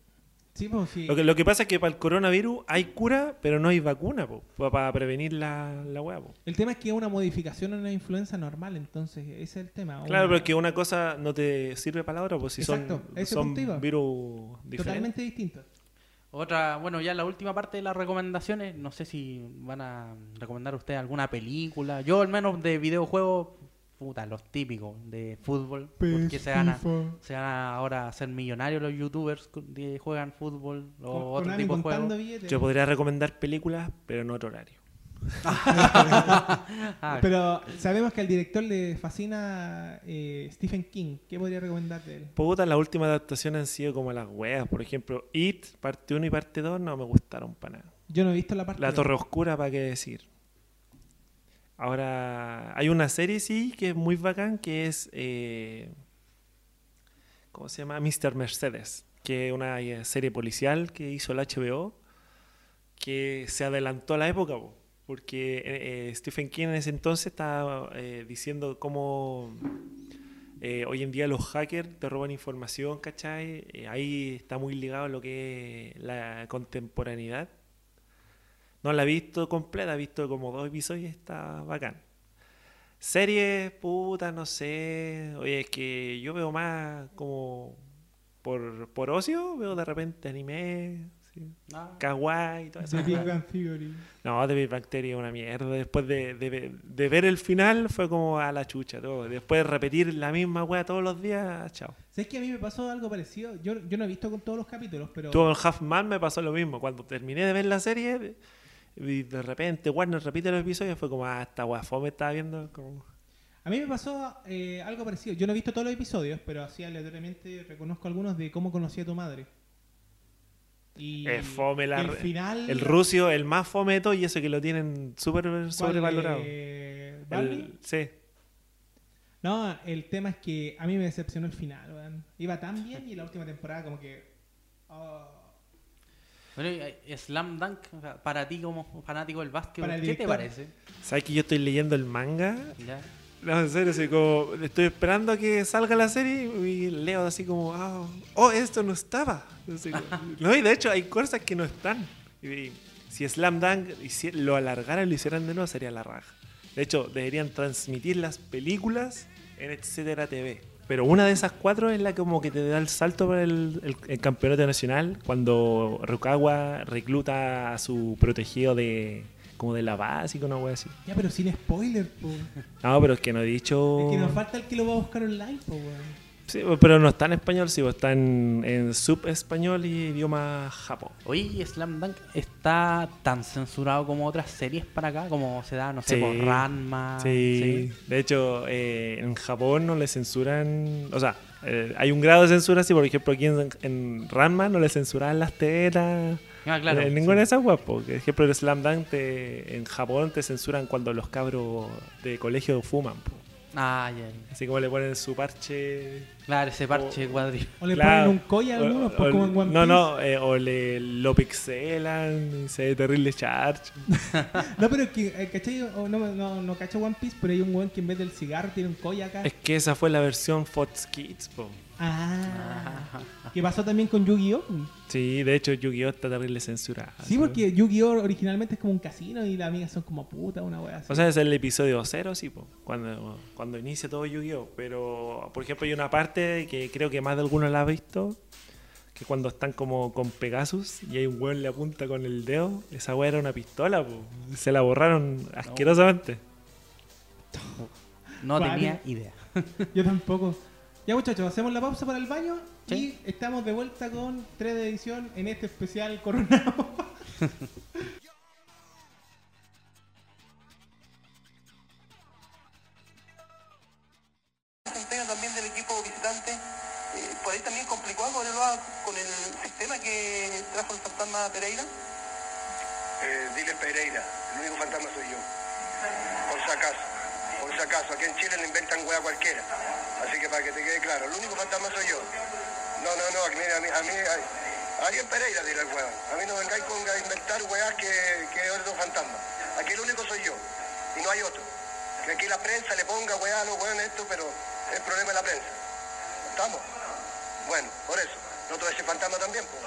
C: Sí, pues sí.
D: Lo que, lo que pasa es que para el coronavirus hay cura, pero no hay vacuna, po, pa- para prevenir la, la weá, po.
C: El tema es que es una modificación en una influenza normal, entonces ese es el tema.
D: Claro,
C: Una-
D: pero es que una cosa no te sirve para la otra, pues si
C: Exacto,
D: son, son virus diferentes.
C: Totalmente distinto.
B: Otra, bueno, ya la última parte de las recomendaciones, no sé si van a recomendar ustedes alguna película. Yo al menos de videojuegos, puta, los típicos de fútbol, porque se van, a, se van a ahora a ser millonarios los youtubers que juegan fútbol o otro tipo de juegos.
C: billetes.
D: Yo podría recomendar películas, pero en otro horario.
B: Ah,
C: Pero sabemos que al director le fascina eh, Stephen King. ¿Qué podría recomendar de él?
D: Puta, las últimas adaptaciones han sido como las weas. Por ejemplo, It, parte 1 y parte 2 no me gustaron para nada.
C: Yo no he visto la parte.
D: La. Torre Oscura, ¿para qué decir? Ahora, hay una serie, sí, que es muy bacán, que es... eh, ¿Cómo se llama? Mr. Mercedes, que es una eh, serie policial que hizo el HBO, que se adelantó a la época, po, porque eh, eh, Stephen King en ese entonces estaba eh, diciendo cómo eh, hoy en día los hackers te roban información, ¿cachai? Ahí está muy ligado a lo que es la contemporaneidad. No la he visto completa, he visto como dos episodios y está bacán. Series, puta, no sé. Oye, es que yo veo más como por, por ocio, veo de repente anime, sí,
B: ah,
D: kawaii y todo eso.
C: The Big Bang Theory.
D: No, The Big Bang Theory es una mierda. Después de, de- de ver el final fue como a la chucha todo. Después de repetir la misma wea todos los días, chao.
C: ¿Sabes que a mí me pasó algo parecido? Yo, yo no he visto con todos los capítulos, pero.
D: Todo el Half Man me pasó lo mismo. Cuando terminé de ver la serie, y de repente Warner repite los episodios, fue como, ah, esta wea fome estaba viendo. Como...
C: A mí me pasó eh, algo parecido. Yo no he visto todos los episodios, pero así aleatoriamente reconozco algunos de cómo conocí a tu madre. Y
D: Es fome la
C: el final.
D: El rucio, el más fome de todo, y eso que lo tienen súper
C: ¿cuál,
D: sobrevalorado.
C: eh?
D: El- sí.
C: No, el tema es que a mí me decepcionó el final. weón. Iba tan bien y la última temporada como que... oh.
B: Bueno, eh, Slam Dunk, para ti como fanático del básquet,
C: Para el
B: ¿qué te parece?
D: ¿Sabes que yo estoy leyendo el manga?
B: Ya.
D: No, en serio, así como estoy esperando a que salga la serie y leo así como, ah, oh, esto no estaba. Así no, y de hecho hay cosas que no están. Y si Slam Dunk lo alargaran y lo hicieran de nuevo, sería la raja. De hecho, deberían transmitir las películas en Etcétera TV. Pero una de esas cuatro es la como que te da el salto para el, el- el campeonato nacional cuando Rukawa recluta a su protegido de como de la básica, una wea así.
C: Ya, pero sin spoiler, po.
D: No, pero es que no he dicho...
C: Es que nos falta el que lo va a buscar online, po, weón.
D: Sí, pero no está en español, sí, pues, está en, en sub-español y idioma japón.
B: Oye, ¿y Slam Dunk está tan censurado como otras series para acá, como se da, no sé,
D: Sí.
B: por Ranma.
D: sí. de hecho, eh, en Japón no le censuran, o sea, eh, hay un grado de censura, sí, por ejemplo, aquí en, en Ranma no le censuran las tetas,
B: Ah, claro.
D: en
B: sí.
D: ninguna de esas guapos. Por ejemplo, en Slam Dunk te- en Japón te censuran cuando los cabros de colegio fuman, po.
B: Ah, ya, ya.
D: así como le ponen su parche
B: Claro, ese parche
D: O-
B: cuadril.
C: O le
D: Claro.
C: ponen un colla a algunos,
D: O-
C: pues
D: o-
C: como en One
D: No,
C: Piece.
D: no, eh, o le, lo pixelan y se ve terrible charcho.
C: No, pero es que, eh, ¿cachai? No, no, no cacho One Piece, pero hay un weón que en vez del cigarro tiene un colla acá.
D: Es que esa fue la versión Fox Kids, po.
C: Ah. ¿Qué pasó también con Yu-Gi-Oh?
D: Sí, de hecho Yu-Gi-Oh está terrible censurada.
C: Sí, porque Yu-Gi-Oh originalmente es como un casino y las amigas son como puta, una wea así.
D: O sea, es el episodio cero, sí, po, cuando, cuando inicia todo Yu-Gi-Oh! Pero, por ejemplo, hay una parte que creo que más de alguno la ha visto, que cuando están como con Pegasus y hay un weón le apunta con el dedo, esa weá era una pistola, po. Se la borraron asquerosamente.
B: No tenía idea.
C: Yo tampoco. Ya muchachos, hacemos la pausa para el baño
B: Sí.
C: y estamos de vuelta con 3 de edición en este especial Coronado.
E: también del equipo visitante. eh, por ahí también complicó algo con el sistema que trajo el fantasma Pereira.
F: Eh, dile Pereira, el único fantasma soy yo. Acaso, aquí en Chile le inventan hueá cualquiera. Así que para que te quede claro, el único fantasma soy yo. No, no, no, a mí, a mí, a mí, a- alguien Pereira dile al hueón. A mí no vengáis con a inventar hueás que, que otro fantasma. Aquí el único soy yo, y no hay otro. Que aquí la prensa le ponga hueá a los hueones esto, pero es problema de la prensa. ¿Estamos? Bueno, por eso. No a decir fantasma también, pues.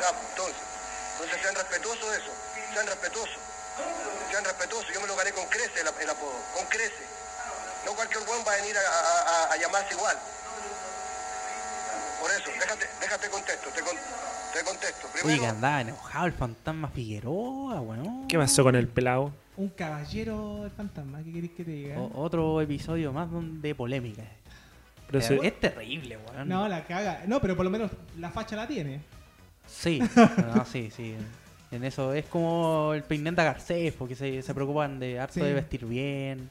F: Ya, entonces. Entonces sean respetuosos de eso. Sean respetuosos. Sean respetuosos. Yo me lo gané con crece el, el apodo. Con crece. No cualquier buen va a venir a, a- a- a llamarse igual. Por eso, déjate, déjate contesto, te, con- te contesto. Primero,
B: que andaba enojado el fantasma Figueroa, weón.
D: ¿Qué pasó con el pelado?
C: Un caballero el fantasma, ¿qué querés que te diga?
B: O- otro episodio más donde polémica.
D: Pero
B: Eh,
D: se-
B: es terrible, weón.
C: No, la caga. No, pero por lo menos la facha la tiene.
B: Sí, no, sí, sí. En eso es como el Peinenda Garcés, porque se, se preocupan de harto
C: Sí.
B: de vestir bien.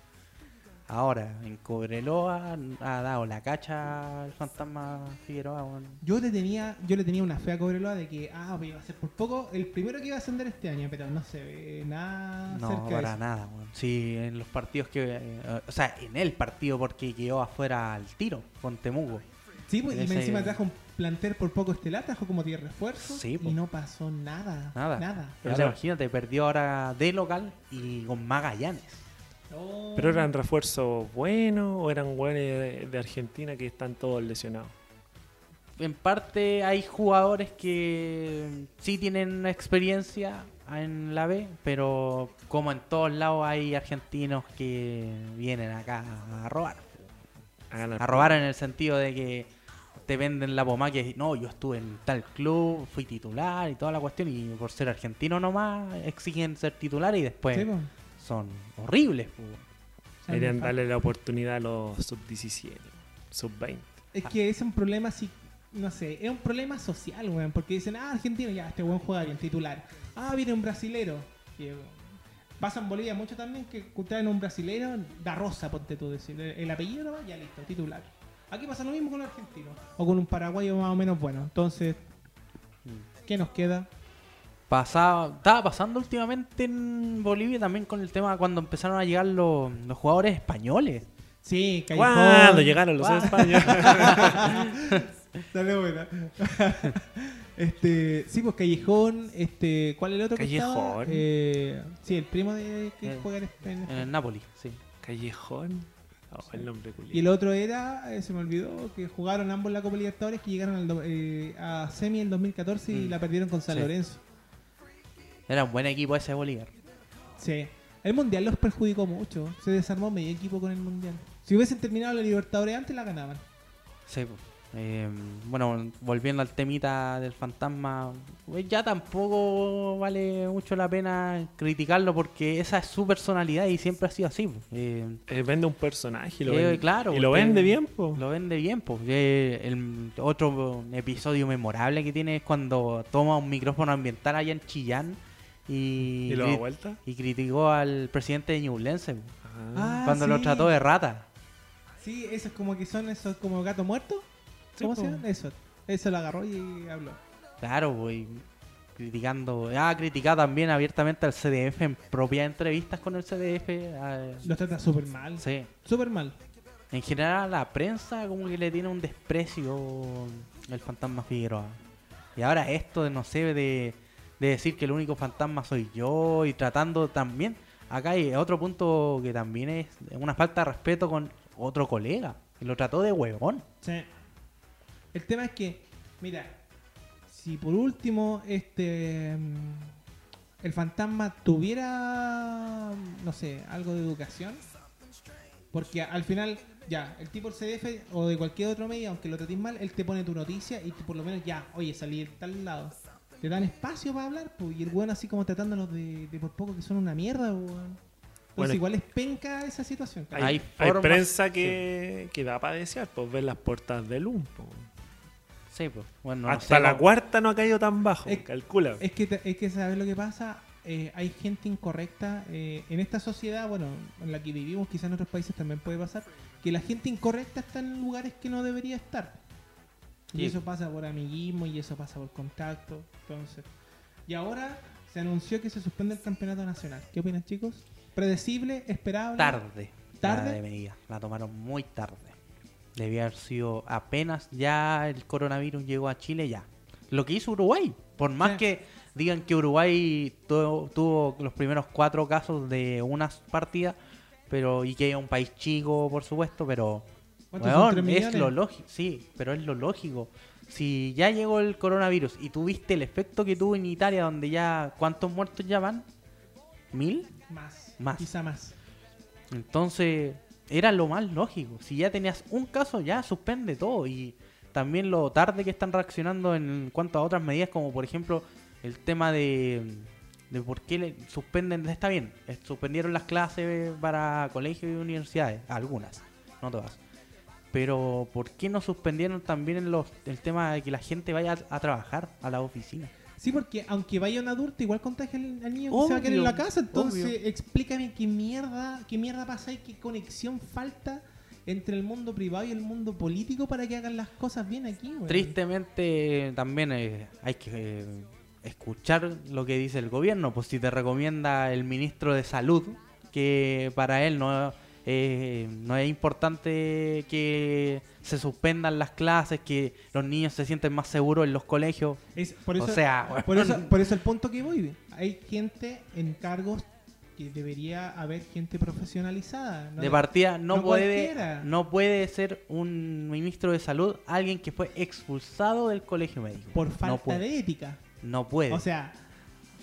B: Ahora, en Cobreloa ha dado la cacha el fantasma Figueroa.
C: Yo le tenía, yo le tenía una fe a Cobreloa de que ah, iba a ser por poco el primero que iba a ascender este año, pero no se ve nada
B: No,
C: cerca de
B: para
C: eso.
B: nada, weón. Sí, en los partidos que. eh, o sea, en el partido porque quedó afuera al tiro con Temuco.
C: Sí, pues, y
B: Ese-
C: encima trajo un plantel por poco estelar, trajo como 10 refuerzos
B: Sí,
C: y
B: pues.
C: no pasó nada.
B: Nada.
C: Nada.
B: Pero
D: Claro.
B: imagínate, perdió ahora de local y con Magallanes.
C: Oh.
D: ¿Pero eran refuerzos buenos o eran buenos de, Argentina que están todos lesionados?
B: En parte hay jugadores que sí tienen experiencia en la B, pero como en todos lados hay argentinos que vienen acá a robar.
D: A
B: robar en el sentido de que te venden la pomada que no, yo estuve en tal club, fui titular y toda la cuestión y por ser argentino nomás exigen ser titular y después
C: Sí, pues.
B: Son horribles.
D: Deberían darle la oportunidad a los sub-17, sub-20.
C: Es que es un problema así, no sé, es un problema social, weón, porque dicen, ah, Argentina, ya, este buen juega bien, titular. Ah, viene un brasilero. Y, pasa en Bolivia mucho también que traen un brasilero, da rosa, ponte tú, decir, el, el apellido nomás, ya listo, titular. Aquí pasa lo mismo con los argentinos, o con un paraguayo más o menos bueno. Entonces, ¿qué nos queda?
B: Pasaba, estaba pasando últimamente en Bolivia también con el tema cuando empezaron a llegar los, los jugadores españoles.
C: Sí, Callejón.
D: ¿Cuándo llegaron los
B: ¿Cuándo?
D: españoles?
C: Salió buena. este, sí, pues Callejón, este, ¿cuál es el otro que?
D: Callejón.
C: Eh, sí, el primo de que
B: Eh,
C: juega en España.
B: En el Napoli, sí.
D: Callejón. Oh, el nombre
C: Y el otro era, eh, se me olvidó, que jugaron ambos la Copa Libertadores, que llegaron al do- eh, a semi en 2014 y
B: Mm.
C: la perdieron con San
B: Sí.
C: Lorenzo.
B: Era un buen equipo ese Bolívar.
C: Sí. El Mundial los perjudicó mucho. Se desarmó medio equipo con el Mundial. Si hubiesen terminado la Libertadores antes, la ganaban.
B: Sí, po. Eh, bueno, volviendo al temita del fantasma, pues ya tampoco vale mucho la pena criticarlo porque esa es su personalidad y siempre ha sido así. po. Eh,
D: Eh, vende un personaje y lo
B: eh,
D: vende,
B: claro,
D: y lo vende bien, po.
B: Lo vende bien, pues. el otro episodio memorable que tiene es cuando toma un micrófono ambiental allá en Chillán y,
D: ¿Y lo da vuelta?
B: y criticó al presidente de Ñublense
D: Ah.
C: Ah,
B: cuando lo trató de rata.
C: Sí, esos como que son esos como gato muerto. ¿Cómo se llama? Eso. Eso lo agarró y habló.
B: Claro, pues, y criticando. Ha criticado también abiertamente al CDF en propias entrevistas con el CDF. ah,
C: Los trata súper mal.
B: sí.
C: Súper mal.
B: En general a la prensa como que le tiene un desprecio el fantasma Figueroa. Y ahora esto de no sé, de, de decir que el único fantasma soy yo y tratando también, acá hay otro punto que también es una falta de respeto con otro colega, que lo trató de huevón.
C: Sí. El tema es que, mira, si por último este mm, el fantasma tuviera, no sé, algo de educación, porque al final, ya, el tipo del CDF o de cualquier otro medio, aunque lo trates mal, él te pone tu noticia y por lo menos ya, oye, salí de tal lado. Te dan espacio para hablar, pues, y el weón así como tratándolos de, de por poco que son una mierda, weón.
D: Bueno,
C: igual es penca esa situación.
D: Hay,
B: Hay
D: prensa que, que da para desear, pues ver las portadas del LUM. po.
B: Sí, pues. Bueno, no
D: Hasta
B: sé
D: la cuarta no ha caído tan bajo,
C: Es-
D: calcula.
C: Es que, te- es que ¿sabes lo que pasa? Eh, hay gente incorrecta eh, en esta sociedad, bueno, en la que vivimos, quizás en otros países también puede pasar, que la gente incorrecta está en lugares que no debería estar. Y eso pasa por amiguismo y eso pasa por contacto. Entonces, y ahora se anunció que se suspende el campeonato nacional. ¿Qué opinan, chicos? Predecible, esperable.
B: tarde.
C: ¿Tarde?
B: La de medida. La tomaron muy tarde. Debía haber sido apenas ya el coronavirus llegó a Chile ya. Lo que hizo Uruguay. Por más
C: Sí.
B: que digan que Uruguay tu- tuvo los primeros cuatro casos de unas partidas, pero y que es un país chico, por supuesto, pero
C: ¿Cuántos son,
B: weón,
C: tres
B: es
C: millones?
B: lo lógico, sí, pero es lo lógico. si ya llegó el coronavirus y tú viste el efecto que tuvo en Italia, donde ya, ¿cuántos muertos ya van? ¿Mil?
C: Más.
B: Más.
C: Quizá más.
B: Entonces, era lo más lógico. Si ya tenías un caso, ya suspende todo. Y también lo tarde que están reaccionando en cuanto a otras medidas, como por ejemplo el tema de, de por qué le suspenden. Está bien, eh, suspendieron las clases para colegios y universidades, algunas, no todas. Pero ¿por qué no suspendieron también los, el tema de que la gente vaya a, a trabajar a la oficina?
C: Sí, porque aunque vaya un adulto, igual contagia al, al niño que se va a quedar en la casa. Entonces,
B: obvio.
C: explícame qué mierda, qué mierda pasa y qué conexión falta entre el mundo privado y el mundo político para que hagan las cosas bien aquí.
B: Tristemente también eh, hay que eh, escuchar lo que dice el gobierno, pues si te recomienda el ministro de salud que para él no, eh, no es importante que se suspendan las clases, que los niños se sienten más seguros en los colegios.
C: Es, por,
B: O
C: eso,
B: sea,
C: por, eso, por eso el punto que voy. Hay gente en cargos que debería haber gente profesionalizada. ¿no?
B: de partida no,
C: no
B: puede
C: cualquiera.
B: no puede ser un ministro de salud alguien que fue expulsado del colegio médico.
C: Por falta de ética.
B: No puede.
C: O sea,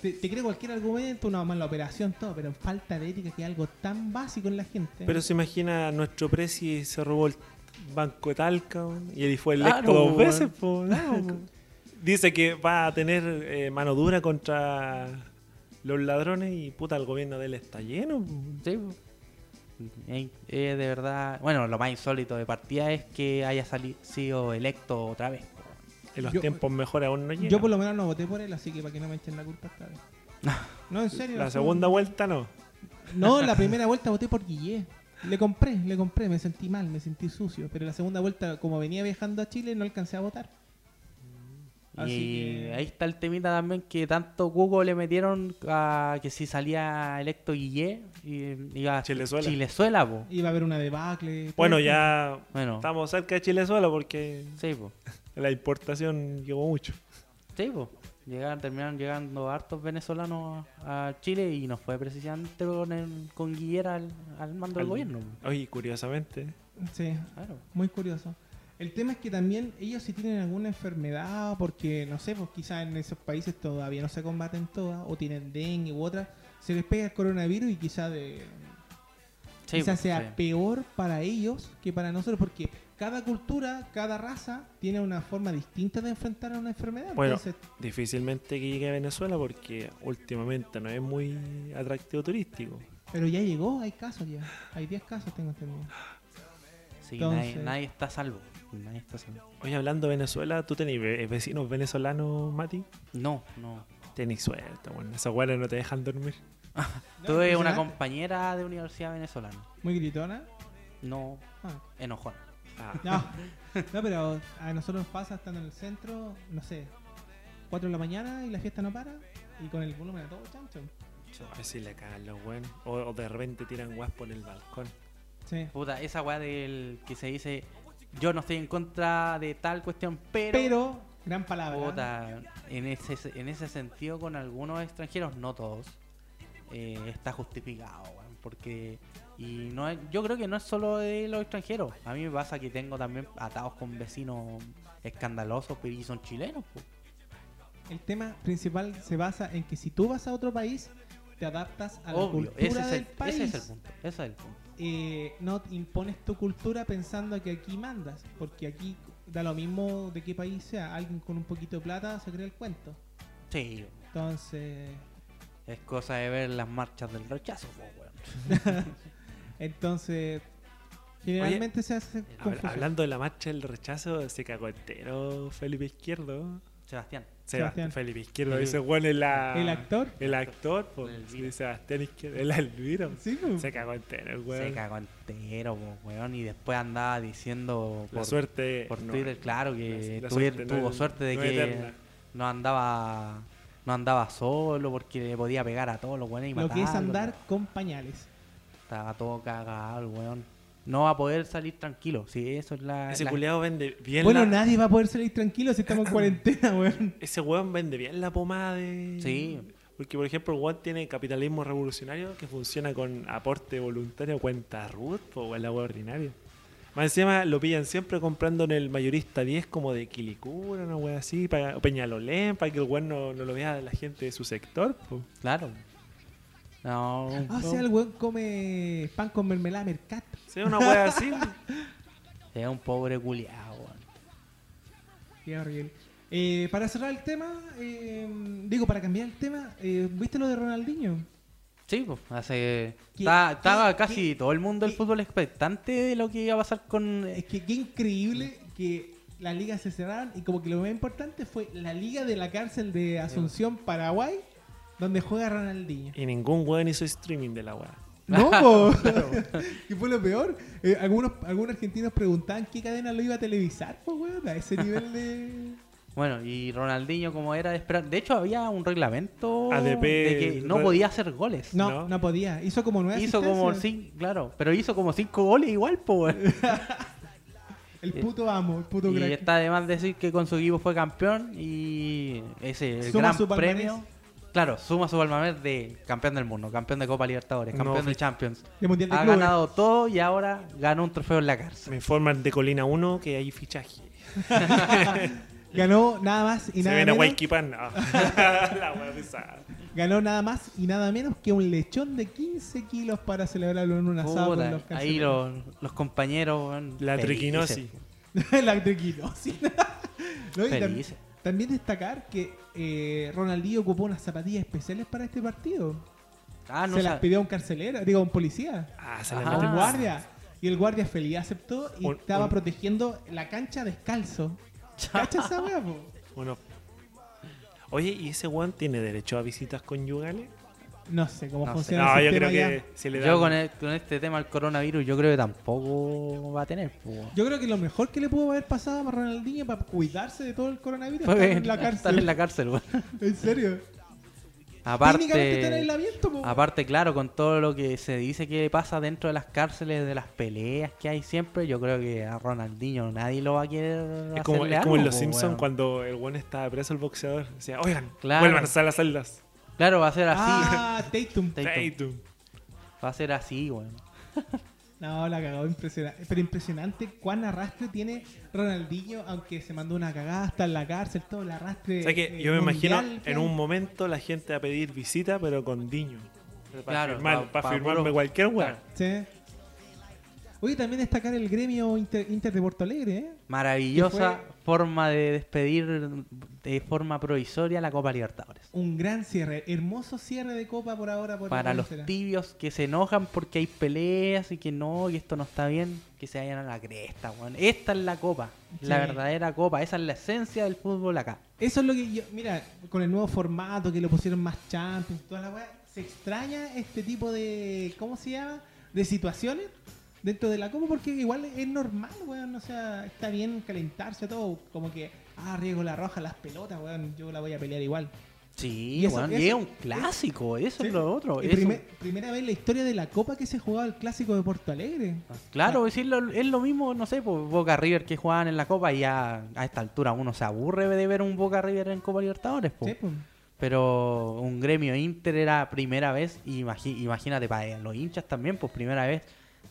C: te, te creo cualquier argumento, una mala operación, todo, pero falta de ética que es algo tan básico en la gente.
D: Pero se imagina nuestro presi se robó el banco de Talca y él fue electo
B: Claro,
D: dos veces. po. Dice que va a tener eh, mano dura contra los ladrones y puta, el gobierno de él está lleno.
B: Sí. Eh, eh, de verdad, bueno, lo más insólito de partida es que haya sido electo otra vez.
D: En los
C: Yo-
D: tiempos mejores aún no llega.
C: Yo por lo menos no voté por él, así que para que no me echen la culpa esta vez. No, en serio.
D: La
C: no.
D: segunda vuelta no.
C: No, la primera vuelta voté por Guillé. Le compré, le compré, me sentí mal, me sentí sucio. Pero la segunda vuelta, como venía viajando a Chile, no alcancé a votar. Así
B: Y
C: que-
B: ahí está el temita también que tanto Google le metieron a que si salía electo Guillé, y- iba a
D: Chilezuela.
B: Chilezuela, po.
C: Iba a haber una debacle.
D: Bueno, ya
B: Bueno,
D: estamos cerca de Chilezuela porque
B: sí, po.
D: La importación llegó mucho.
B: Sí, po. Llegaron, terminaron llegando hartos venezolanos a Chile y nos fue precisamente con, el, con Guillera al, al mando del gobierno.
D: Oye, curiosamente,
C: Sí,
B: Claro.
C: muy curioso. El tema es que también ellos si tienen alguna enfermedad, porque no sé, pues quizás en esos países todavía no se combaten todas, o tienen dengue u otra, se les pega el coronavirus y quizás de
B: Sí,
C: quizás sea
B: sí.
C: peor para ellos que para nosotros, porque cada cultura, cada raza tiene una forma distinta de enfrentar a una enfermedad.
D: Bueno.
C: Entonces,
D: difícilmente que llegue a Venezuela porque últimamente no es muy atractivo turístico.
C: pero ya llegó, hay casos ya, hay 10 casos tengo entendido.
B: Sí,
C: Entonces-
B: nadie, nadie está a salvo. Nadie está salvo.
D: Oye, hablando de Venezuela, ¿tú tenés ve- vecinos venezolanos, Mati?
B: No, no.
D: Tenés suerte, bueno. Esas weones no te dejan dormir.
B: Tuve una compañera de universidad venezolana.
C: Muy gritona.
B: No,
C: Ah.
B: enojona.
D: Ah,
C: No, no, pero a nosotros nos pasa estando en el centro, no sé, 4 de la mañana y la fiesta no para y con el volumen a todo chancho.
D: a ver si le cagan los weones. O, o de repente tiran guas por el balcón.
C: Sí.
B: Puta, esa weá del que se dice yo no estoy en contra de tal cuestión, pero,
C: Pero, gran palabra.
B: puta, en ese en ese sentido con algunos extranjeros, no todos, eh, está justificado, weón, porque y no es- yo creo que no es solo de los extranjeros. A mí me pasa que tengo también atados con vecinos escandalosos, pero y son chilenos. po.
C: El tema principal se basa en que si tú vas a otro país, te adaptas a la cultura
B: ese es,
C: del
B: el,
C: país.
B: ese es el punto. Ese es el punto.
C: Eh, no impones tu cultura pensando que aquí mandas, porque aquí da lo mismo de qué país sea. Alguien con un poquito de plata se cree el cuento.
B: Sí,
C: Entonces,
B: es cosa de ver las marchas del rechazo, po.
C: entonces generalmente se hace confusión.
D: hablando de la marcha del rechazo, se cagó entero Felipe Izquierdo.
B: Sebastián.
D: Sebastián. Felipe Izquierdo, es la...
C: El actor.
D: El actor, pues.
B: El.
D: Sebastián Izquierdo. El.
C: Sí, pues.
D: Se cagó entero el weón.
B: Se cagó entero, po, weón. Y después andaba diciendo
D: La
B: por,
D: suerte.
B: por
D: no,
B: Twitter, claro, que
D: la- la suerte no
B: tuvo suerte de
D: no
B: que
D: eterna.
B: no andaba no andaba solo porque le podía pegar a todos los weones y
C: Lo que es andar con pañales.
B: Estaba todo cagado, el weón. No va a poder salir tranquilo. Sí, eso es la.
D: Ese
B: la-
D: culiado vende bien
C: Bueno,
D: la...
C: nadie va a poder salir tranquilo si estamos en cuarentena, weón.
D: Ese weón vende bien la pomada de...
B: Sí.
D: Porque, por ejemplo, el weón tiene capitalismo revolucionario que funciona con aporte voluntario cuenta Ruth, o la weón ordinaria. Más encima lo pillan siempre comprando en el mayorista 10 como de Quilicura, una wea así, para, o Peñalolén, para que el weón no, no lo vea la gente de su sector. po.
B: Claro. No,
C: Ah, o sea, el weón come pan con mermelada mercat.
D: Sí, una wea así.
B: es un pobre culiao, weón.
C: Qué horrible. Eh, para cerrar el tema, eh, digo, para cambiar el tema, eh, ¿viste lo de Ronaldinho?
B: Sí, pues, hace...
C: ¿Qué-
B: está-
C: qué-
B: estaba casi todo el mundo del fútbol expectante de lo que iba a pasar con...
C: Es que qué increíble que las ligas se cerraran y como que lo más importante fue la liga de la cárcel de Asunción, Paraguay, donde juega Ronaldinho.
D: y ningún weón hizo streaming de la wea.
C: No, po. que fue lo peor. Eh, algunos, algunos argentinos preguntaban qué cadena lo iba a televisar, pues, weón, a ese nivel de...
B: Bueno, y Ronaldinho como era de esperar... De hecho, había un reglamento
D: ADP,
B: de que no podía hacer goles.
C: No,
D: ¿No?
C: no, podía. Hizo como nueve
B: Hizo como cinco, claro, pero hizo como cinco goles igual, pues.
C: El puto amo, el puto
B: Y
C: crack.
B: está de más decir que con su equipo fue campeón y ese el gran premio. Claro, suma su palmarés de campeón del mundo, campeón de Copa Libertadores,
D: No,
B: campeón de Champions.
C: De Mundial de
B: Ha
C: Clubes.
B: ganado todo y ahora ganó un trofeo en la cárcel.
D: Me informan de Colina 1 que hay fichaje.
C: Ganó nada más y
D: Se
C: nada
D: ven a
C: menos.
D: Ah. la wea pesada.
C: Ganó nada más y nada menos que un lechón de 15 kilos para celebrarlo en un asado
B: Puta,
C: con los
B: ahí los, los compañeros. weón,
D: La
B: felices,
D: triquinosis.
C: la triquinosis. No, y tam-
B: Felices.
C: También destacar que eh, Ronaldinho ocupó unas zapatillas especiales para este partido.
B: Ah, no
C: se las pidió a un carcelero, digo, a un policía.
D: Ah, se mete
C: un guardia. Y el guardia feliz aceptó y
D: Un-
C: estaba
D: un-
C: protegiendo la cancha descalzo. ¿Cacha esa?
D: Uno. Oye, ¿y ese weón tiene derecho a visitas conyugales?
C: No sé cómo
B: No sé.
C: funciona
D: No,
C: el
D: yo
C: sistema
D: creo
C: ya.
D: que si le
B: Yo con, el- con este tema del coronavirus, yo creo que tampoco va a tener.
C: Yo creo que lo mejor que le pudo haber pasado a Ronaldinho para cuidarse de todo el coronavirus
B: Fue
C: es estar en la
B: estar
C: cárcel.
B: en la cárcel, weón.
C: ¿En serio? Está
B: Aparte,
C: aislamiento, po.
B: aparte, claro, con todo lo que se dice que pasa dentro de las cárceles, de las peleas que hay siempre, yo creo que a Ronaldinho nadie lo va a querer
D: Es como, es como en Los
B: po,
D: Simpsons cuando el weón estaba preso, el boxeador. Decía, oigan,
B: Claro.
D: vuelvan a las celdas.
B: Claro, va a ser así.
C: Ah, Tatum.
B: Tatum.
D: Tatum.
B: Va a ser así, weón.
C: No, la cagó impresionante. Pero impresionante cuán arrastre tiene Ronaldinho, aunque se mandó una cagada hasta en la cárcel, todo el arrastre.
D: O sea que
C: eh,
D: yo me imagino
C: mundial
D: en
C: hay.
D: un momento la gente va a pedir visita, pero con Diño. Para
B: Claro,
D: firmar, para
B: pa
D: firmarme
B: puro-
D: cualquier weón.
B: Claro.
C: Sí. Oye, también destacar el gremio Inter, Inter de Porto Alegre, ¿eh?
B: Maravillosa forma de despedir de forma provisoria la Copa Libertadores.
C: Un gran cierre, hermoso cierre de copa por ahora. Por
B: Para los
C: será.
B: tibios que se enojan porque hay peleas y que no, y esto no está bien, que se vayan a la cresta, weón. Esta es la copa, la verdadera copa, esa es la esencia del fútbol acá.
C: Eso es lo que yo, mira, con el nuevo formato que lo pusieron más champions, toda la weá, se extraña este tipo de, ¿cómo se llama? De situaciones dentro de la copa porque igual es normal, weón, o sea, está bien calentarse todo, como que, ah, riego la roja, las pelotas, weón, yo la voy a pelear igual.
B: Sí,
C: Y eso-
B: weón, y es un clásico, eso
C: Sí.
B: es lo otro.
C: Y
B: es
C: primer-
B: un-
C: primera vez en la historia de la copa que se jugaba el clásico de Porto Alegre.
B: Claro, es, lo, es lo mismo, no sé, pues, Boca River que jugaban en la Copa y ya a esta altura uno se aburre de ver un Boca River en Copa Libertadores, po.
C: Sí, pues.
B: pero un gremio Inter era primera vez, y imagínate para los hinchas también, pues primera vez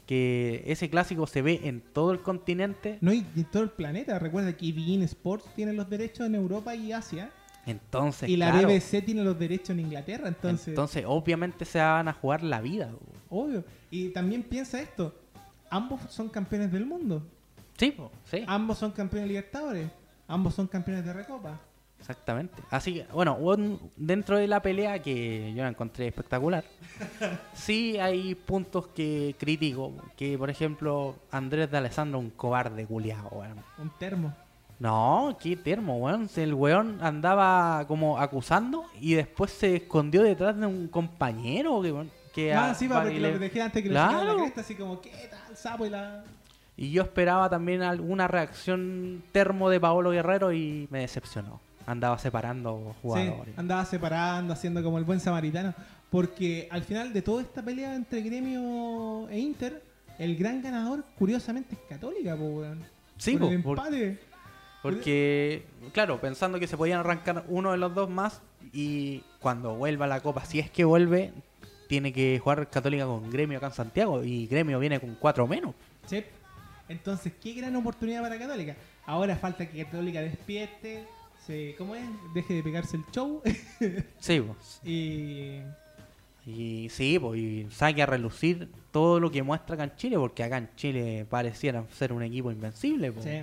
B: que ese clásico se ve en todo el continente,
C: No, y en todo el planeta. Recuerda que BeIN Sports tiene los derechos en Europa y Asia.
B: entonces,
C: y la
B: claro,
C: BBC tiene los derechos en Inglaterra. Entonces,
B: entonces obviamente se van a jugar la vida.
C: obvio. Y también piensa esto. Ambos son campeones del mundo.
B: Sí, po, sí,
C: Ambos son campeones de Libertadores. Ambos son campeones de Recopa.
B: Exactamente. Así que, bueno, un- dentro de la pelea que yo la encontré espectacular, sí hay puntos que critico, que por ejemplo Andrés de Alessandro un cobarde culiao, weón.
C: Un termo.
B: No, qué termo, weón. El weón andaba como acusando y después se escondió detrás de un compañero que, que
C: Ah,
B: a-
C: sí, para que
B: le-
C: lo antes que
B: Claro.
C: sacaran la cresta, así como, ¿qué tal, sapo? Y la...
B: Y yo esperaba también alguna reacción termo de Paolo Guerrero y me decepcionó. Andaba separando
C: Sí,
B: jugadores.
C: andaba separando, haciendo como el buen samaritano. Porque al final de toda esta pelea entre Gremio e Inter, el gran ganador, curiosamente, es Católica, po, weón.
B: Sí,
C: Por el
B: po, por-
C: empate.
B: porque, claro, pensando que se podían arrancar uno de los dos más y cuando vuelva la Copa, si es que vuelve, tiene que jugar Católica con Gremio acá en Santiago y Gremio viene con cuatro menos.
C: Sí. Entonces, qué gran oportunidad para Católica. Ahora falta que Católica despierte, se, ¿cómo es? Deje de pegarse el show
B: Sí, pues.
C: y
B: Y sí, pues, y saque a relucir todo lo que muestra acá en Chile, porque acá en Chile pareciera ser un equipo invencible. Pues.
C: Sí.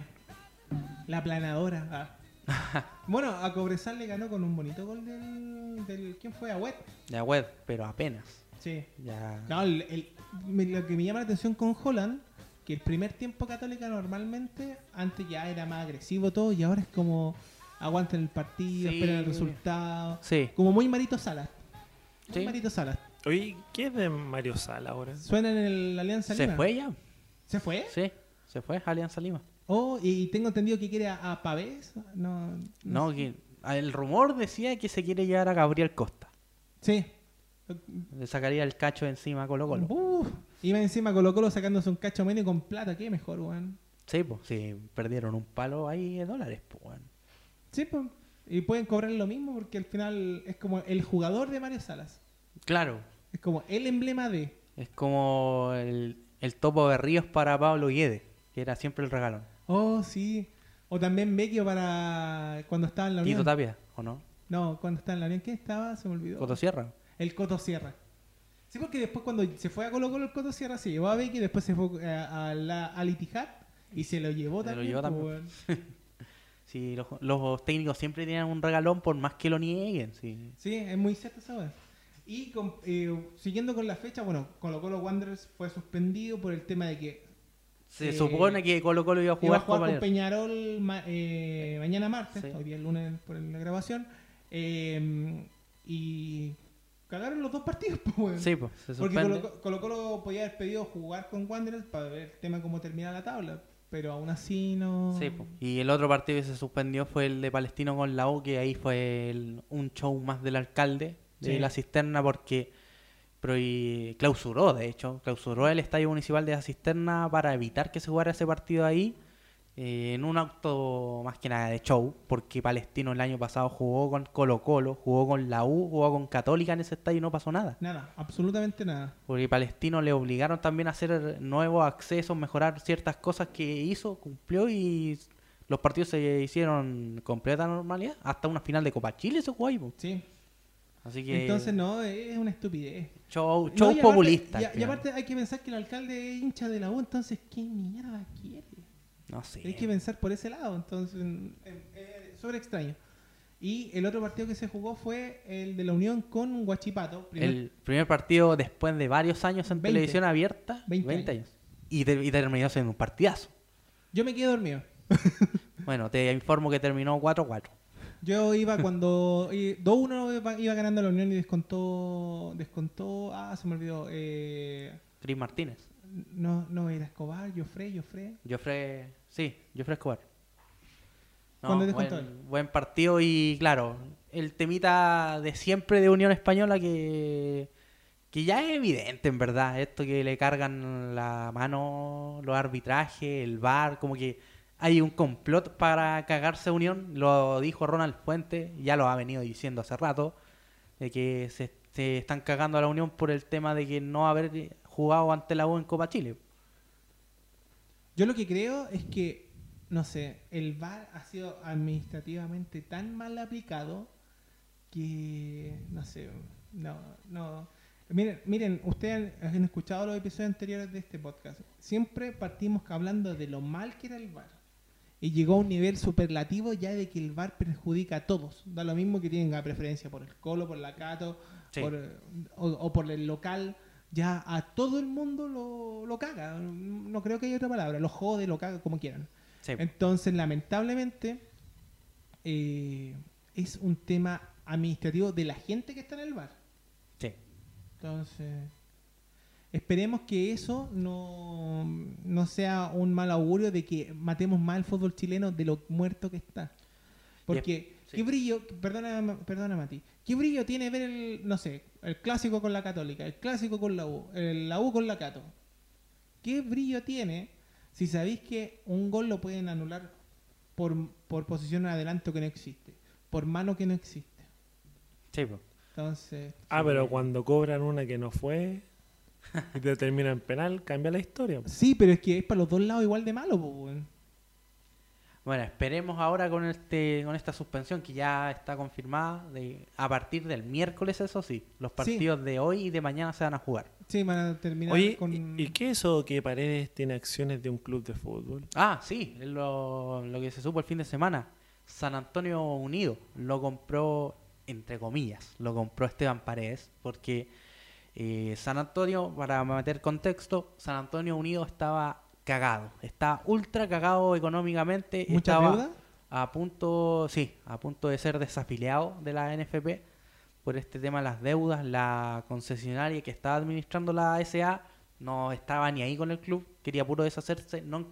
C: La planadora. ah. bueno, a Cobresal le ganó con un bonito gol del. del ¿Quién fue? A Wet.
B: La web, pero apenas.
C: Sí.
B: Ya.
C: No, el- el- me- lo que me llama la atención con Holland, que el primer tiempo Católica normalmente, antes ya era más agresivo todo y ahora es como aguantan el partido,
B: Sí.
C: esperan el resultado.
B: Sí,
C: Como muy Marito Salas. Muy
B: Sí.
C: Marito Salas.
D: Oye, ¿qué es de Mario Sala ahora?
C: Suena en el Alianza
B: se
C: Lima.
B: fue ya.
C: ¿Se fue?
B: Sí, se fue Alianza Lima.
C: Oh, y tengo entendido que quiere a, a Pavés. No,
B: No, que el rumor decía que se quiere llevar a Gabriel Costa.
C: Sí.
B: Le sacaría el cacho encima a Colo Colo.
C: Uf, iba encima Colo Colo sacándose un cacho medio con plata. ¿Qué mejor, weón?
B: Sí, pues, sí, perdieron un palo ahí de dólares, pues, weón.
C: Sí, pues. Y pueden cobrar lo mismo porque al final es como el jugador de Mario Salas.
B: Claro,
C: Es como el emblema de.
B: es como el, el topo de Ríos para Pablo Guedes, que era siempre el regalón.
C: Oh, sí. O también Vecchio para cuando estaba en la Unión.
B: Tito Tapia, ¿o no?
C: No, cuando estaba en la Unión. ¿Quién estaba? Se me olvidó.
B: Cotosierra.
C: El Coto Sierra. Sí, porque después cuando se fue a Colo Colo el Coto Sierra se llevó a Becky, después se fue a, a la, al Ittihad y se lo llevó
B: Se lo
C: también.
B: llevó
C: pues,
B: también. Sí, los, los técnicos siempre tienen un regalón por más que lo nieguen, sí.
C: Sí, es muy cierto esa. Y con- eh, siguiendo con la fecha, bueno, Colo Colo Wanderers fue suspendido por el tema de que
B: Se
C: Eh,
B: supone que Colo Colo iba a
C: iba a
B: jugar,
C: jugar
B: Copa
C: con. Peñarol ma- eh, mañana martes,
B: Sí.
C: hoy día es lunes por la grabación, eh, y cagaron los dos partidos, pues, weón.
B: Sí, pues, se
C: Porque. Colo, Colo Colo podía haber pedido jugar con Wanderers para ver el tema cómo termina la tabla, pero aún así no...
B: Sí, po. y el otro partido que se suspendió fue el de Palestino con la U, que ahí fue el- un show más del alcalde de
C: Sí.
B: la cisterna porque prohi- clausuró, de hecho, clausuró el estadio municipal de la cisterna para evitar que se jugara ese partido ahí eh, en un acto más que nada de show, porque Palestino el año pasado jugó con Colo Colo, jugó con la U, jugó con Católica en ese estadio y no pasó nada.
C: Nada, absolutamente nada.
B: Porque Palestino le obligaron también a hacer nuevos accesos, mejorar ciertas cosas que hizo, cumplió y los partidos se hicieron completa normalidad. Hasta una final de Copa Chile se jugó ahí. po.
C: Sí.
B: Así que
C: Entonces no, es una estupidez.
B: show,
C: No,
B: show
C: aparte-
B: populista.
C: Y, y aparte hay que pensar que el alcalde es hincha de la U, entonces ¿qué mierda quiere?
B: No sé.
C: Hay que pensar por ese lado, entonces eh, sobre extraño. Y el otro partido que se jugó fue el de la Unión con Guachipato. primer-
B: El primer partido después de varios años en
C: 20.
B: televisión abierta,
C: 20
B: 20, años. Y, te- y terminó siendo un partidazo.
C: Yo me quedé dormido.
B: Bueno, te informo que terminó 4-4.
C: Yo iba cuando eh, 2-1 iba, iba ganando la Unión y descontó, descontó, ah, se me olvidó, eh,
B: Cris Martínez.
C: No, no era Escobar, Jofre, Jofre.
B: Jofre, sí, Jofre Escobar.
C: ¿Cuándo descontó
B: buen, buen partido y claro, el temita de siempre de Unión Española que, que ya es evidente en verdad, esto que le cargan la mano, los arbitrajes, el VAR, como que hay un complot para cagarse a Unión, lo dijo Ronald Fuente, ya lo ha venido diciendo hace rato, de que se, se están cagando a la Unión por el tema de que no haber jugado ante la U en Copa Chile.
C: Yo lo que creo es que, no sé, el VAR ha sido administrativamente tan mal aplicado que, no sé, no, no. Miren, miren, ustedes han, escuchado los episodios anteriores de este podcast. Siempre partimos hablando de lo mal que era el VAR. Y llegó a un nivel superlativo ya de que el VAR perjudica a todos. Da lo mismo que tenga preferencia por el Colo, por la Cato,
B: Sí.
C: por, o, o por el local. Ya a todo el mundo lo, lo caga. No creo que haya otra palabra. Lo jode, lo caga, como quieran.
B: Sí.
C: Entonces, lamentablemente, eh, es un tema administrativo de la gente que está en el bar.
B: Sí.
C: Entonces, esperemos que eso no, no sea un mal augurio de que matemos más el fútbol chileno de lo muerto que está. Porque,
B: sí.
C: ¿qué brillo, perdona, perdona Mati, qué brillo tiene ver el, no sé, el clásico con la Católica, el clásico con la U, el, la U con la Cato? ¿Qué brillo tiene si sabéis que un gol lo pueden anular por, por posición adelanto que no existe, por mano que no existe?
B: Sí, po.
C: Entonces,
D: Ah, pero cuando cobran una que no fue, y te termina en penal, cambia la historia.
C: Sí, pero es que es para los dos lados igual de malo, weón.
B: Bueno, esperemos ahora con este con esta suspensión que ya está confirmada de, a partir del miércoles, eso sí. Los partidos de hoy y de mañana se van a jugar.
C: Sí, van a terminar
D: Oye,
C: con...
D: ¿y, y qué es eso que Paredes tiene acciones de un club de fútbol?
B: Ah, sí, es lo, lo que se supo el fin de semana. San Antonio Unido lo compró, entre comillas, lo compró Esteban Paredes, porque eh, San Antonio, para meter contexto, San Antonio Unido estaba cagado, está ultra cagado económicamente,
C: ¿Mucha
B: estaba
C: deuda?
B: a punto, sí, a punto de ser desafiliado de la NFP por este tema de las deudas, la concesionaria que estaba administrando la SA no estaba ni ahí con el club, quería puro deshacerse, no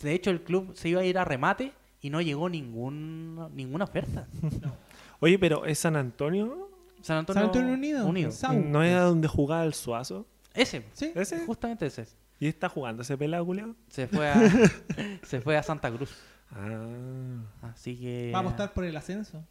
B: de hecho el club se iba a ir a remate y no llegó ningún, ninguna oferta.
D: Oye, pero ¿es San Antonio?
B: San Antonio,
C: San Antonio Unido.
D: ¿No era donde jugaba el Suazo?
B: Ese,
C: Sí.
D: ¿Ese?
B: justamente ese.
D: ¿Y está jugando ese pelado, culiao?
B: Se fue a, se fue a Santa Cruz.
D: Ah.
B: Así que
C: Va a apostar por el ascenso.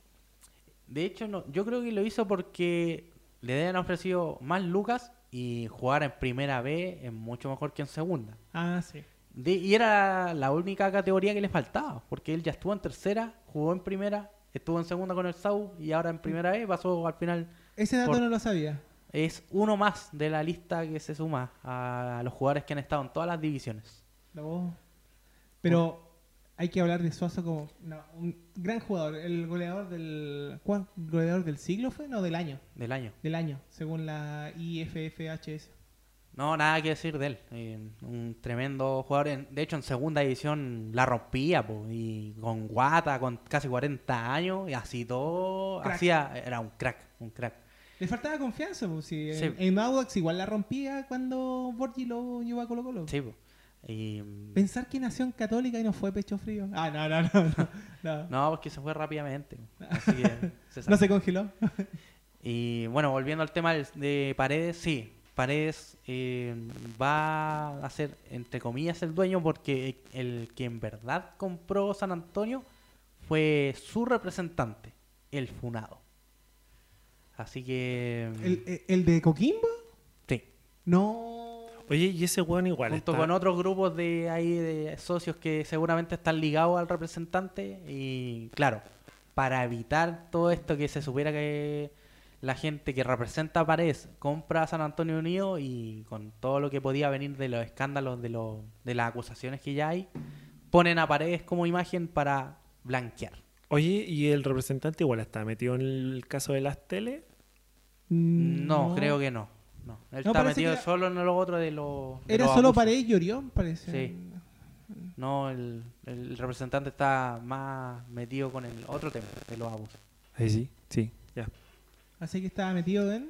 B: De hecho, no, yo creo que lo hizo porque le habían ofrecido más lucas y jugar en primera B es mucho mejor que en segunda.
C: Ah, sí.
B: De- y era la única categoría que le faltaba, porque él ya estuvo en tercera, jugó en primera, estuvo en segunda con el SAU y ahora en primera B pasó al final.
C: Ese dato
B: Por-
C: no lo sabía.
B: Es uno más de la lista que se suma a los jugadores que han estado en todas las divisiones.
C: No. Pero hay que hablar de Suazo como no, un gran jugador. El goleador del. ¿Cuál? ¿Goleador del siglo fue? No, del año.
B: Del año.
C: Del año, según la IFFHS.
B: No, nada que decir de él. Eh, un tremendo jugador. De hecho, en segunda división la rompía, po, y con guata, con casi 40 años, y así todo.
C: Crack.
B: Hacía, era un crack, un crack.
C: Le faltaba confianza, pues si
B: Sí.
C: en, en Audax igual la rompía cuando Borgi lo llevó a Colo Colo.
B: Sí, po. Y,
C: Pensar que nació en Católica y no fue pecho frío. Ah, no, no, no. No, no.
B: no, porque se fue rápidamente. Así que se
C: No se congeló.
B: Y bueno, volviendo al tema de Paredes, sí, Paredes eh, va a ser, entre comillas, el dueño porque el que en verdad compró San Antonio fue su representante, el Funado. Así que...
C: ¿El, el- el de Coquimbo?
B: Sí,
C: No.
D: Oye, y ese weón igual
B: junto
D: está...
B: con otros grupos de ahí de socios que seguramente están ligados al representante y claro, para evitar todo esto que se supiera que la gente que representa a Paredes compra a San Antonio Unido y con todo lo que podía venir de los escándalos, de, los de las acusaciones que ya hay, ponen a Paredes como imagen para blanquear.
D: Oye, ¿y el representante igual está metido en el caso de las tele?
B: No, creo que no. No, él
C: No,
B: está metido
C: era-
B: solo en lo otro de los...
C: Era
B: los
C: solo. Paredes y Orión, parece.
B: Sí. No, el, el representante está más metido con el otro tema de los abusos.
D: Ahí sí, sí, ya.
C: Así que estaba metido en.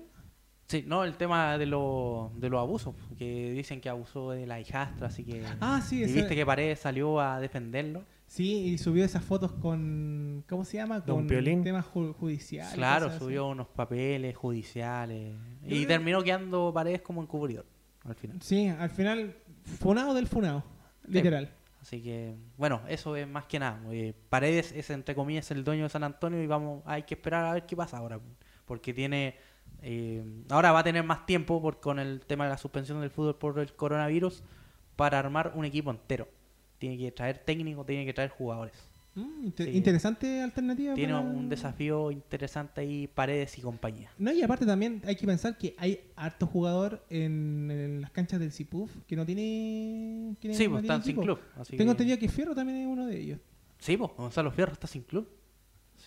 B: Sí, no, el tema de, los de los abusos, que dicen que abusó de la hijastra, así que...
C: Ah, sí,
B: y viste que Paredes salió a defenderlo.
C: Sí, y subió esas fotos con. ¿Cómo se llama?
D: Don
C: Con
D: Piolín.
C: temas ju- judiciales.
B: claro,
C: así.
B: subió unos papeles judiciales.
C: Yo
B: Y
C: creo-
B: terminó quedando Paredes como encubridor, al final.
C: Sí, al final, funado del funado. Literal.
B: Así que, bueno, eso es más que nada. eh, Paredes es, entre comillas, el dueño de San Antonio y vamos, hay que esperar a ver qué pasa ahora. Porque tiene, eh, ahora va a tener más tiempo por, con el tema de la suspensión del fútbol por el coronavirus para armar un equipo entero. Tiene que traer técnicos, tiene que traer jugadores.
C: Mm, inter-
B: Sí.
C: Interesante alternativa.
B: Tiene
C: para-
B: un desafío interesante ahí, Paredes y compañía.
C: No, y aparte también hay que pensar que hay harto jugador en, en las canchas del CIPUF que no tiene. que
B: Sí,
C: no
B: pues están sin club. así
C: Tengo entendido que Fierro también es uno de ellos.
B: Sí, pues Gonzalo Fierro está sin club.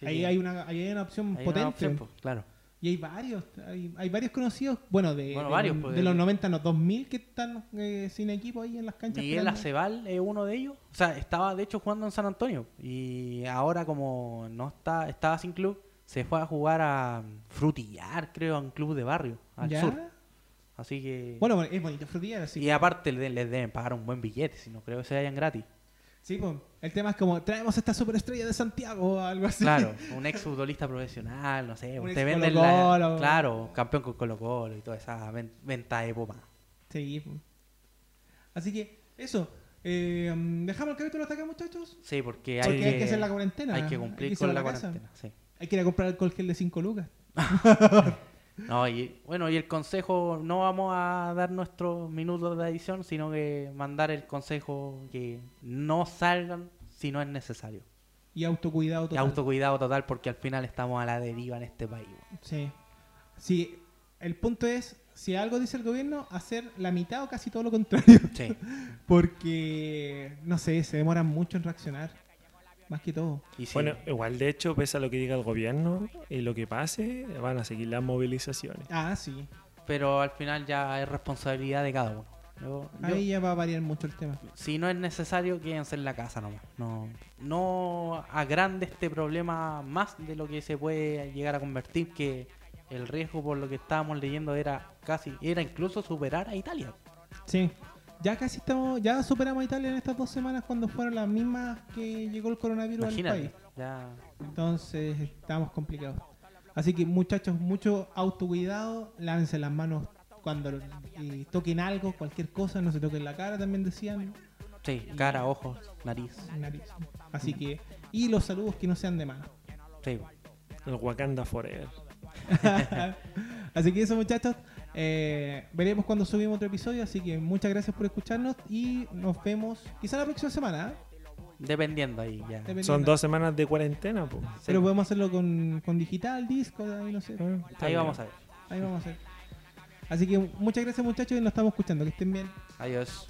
C: Ahí hay una, ahí hay una opción
B: hay una
C: potente.
B: opción, pues, claro.
C: Y hay varios, hay, hay varios conocidos, bueno, de,
B: Bueno,
C: de,
B: varios,
C: de
B: pues,
C: los
B: el-
C: 90 a los 2000 que están eh, sin equipo ahí en las canchas.
B: Miguel
C: esperando.
B: Aceval es uno de ellos. O sea, estaba de hecho jugando en San Antonio. Y ahora como no está, estaba sin club, se fue a jugar a Frutillar, creo, a un club de barrio, al
C: ¿Ya?
B: sur. Así que...
C: Bueno, es bonito frutillar, así.
B: y aparte le- les deben pagar un buen billete, si no creo que se vayan gratis.
C: Sí, pues, el tema es como, traemos esta superestrella de Santiago o algo así.
B: Claro, un ex futbolista profesional, no sé.
C: Un
B: Usted
C: ex
B: vende
C: Colo-Colo.
B: Claro, campeón con Colo Colo y toda esa ven- venta de popa.
C: Sí, pues. Así que, eso. Eh, ¿Dejamos el capítulo hasta acá, muchachos?
B: Sí, porque hay,
C: Porque
B: que,
C: hay que hacer la cuarentena.
B: Hay que
C: Hay
B: cumplir
C: que
B: con la
C: la
B: cuarentena, sí.
C: Hay que ir a comprar alcohol gel de 5 lucas.
B: No, y bueno, y el consejo, no vamos a dar nuestros minutos de edición, sino que mandar el consejo que no salgan si no es necesario.
C: Y autocuidado
B: Y
C: total.
B: autocuidado total porque al final estamos a la deriva en este país.
C: Sí. Sí, el punto es, si algo dice el gobierno, hacer la mitad o casi todo lo contrario.
B: Sí.
C: Porque, no sé, se demoran mucho en reaccionar. Más que todo.
B: Y sí,
D: Bueno, igual de hecho, pese a lo que diga el gobierno y lo que pase, van a seguir las movilizaciones.
C: Ah, sí.
B: pero al final ya es responsabilidad de cada uno. Yo- yo-
C: Ahí ya va a variar mucho el tema.
B: si no es necesario, quédense en la casa nomás. No, no agrande este problema más de lo que se puede llegar a convertir, que el riesgo por lo que estábamos leyendo era casi, era incluso superar a Italia.
C: Sí. Ya casi estamos, ya superamos a Italia en estas dos semanas cuando fueron las mismas que llegó el coronavirus al país.
B: ya
C: Entonces estamos complicados. Así que muchachos, mucho autocuidado, lávense las manos cuando eh, toquen algo, cualquier cosa, no se toquen la cara, también decían,
B: sí, cara, ojos, nariz.
C: nariz. Así que, y los saludos que no sean de mano.
B: Sí.
D: El Wakanda Forever.
C: así que eso muchachos, eh, veremos cuando subimos otro episodio, así que muchas gracias por escucharnos y nos vemos quizá la próxima semana. ¿eh?
B: Dependiendo ahí ya.
C: Dependiendo.
D: Son dos semanas de cuarentena, pues.
C: Pero podemos hacerlo con, con digital, disco, ahí no sé.
B: Ahí vamos a ver.
C: Ahí vamos a hacer. Así que muchas gracias muchachos y nos estamos escuchando. Que estén bien.
B: Adiós.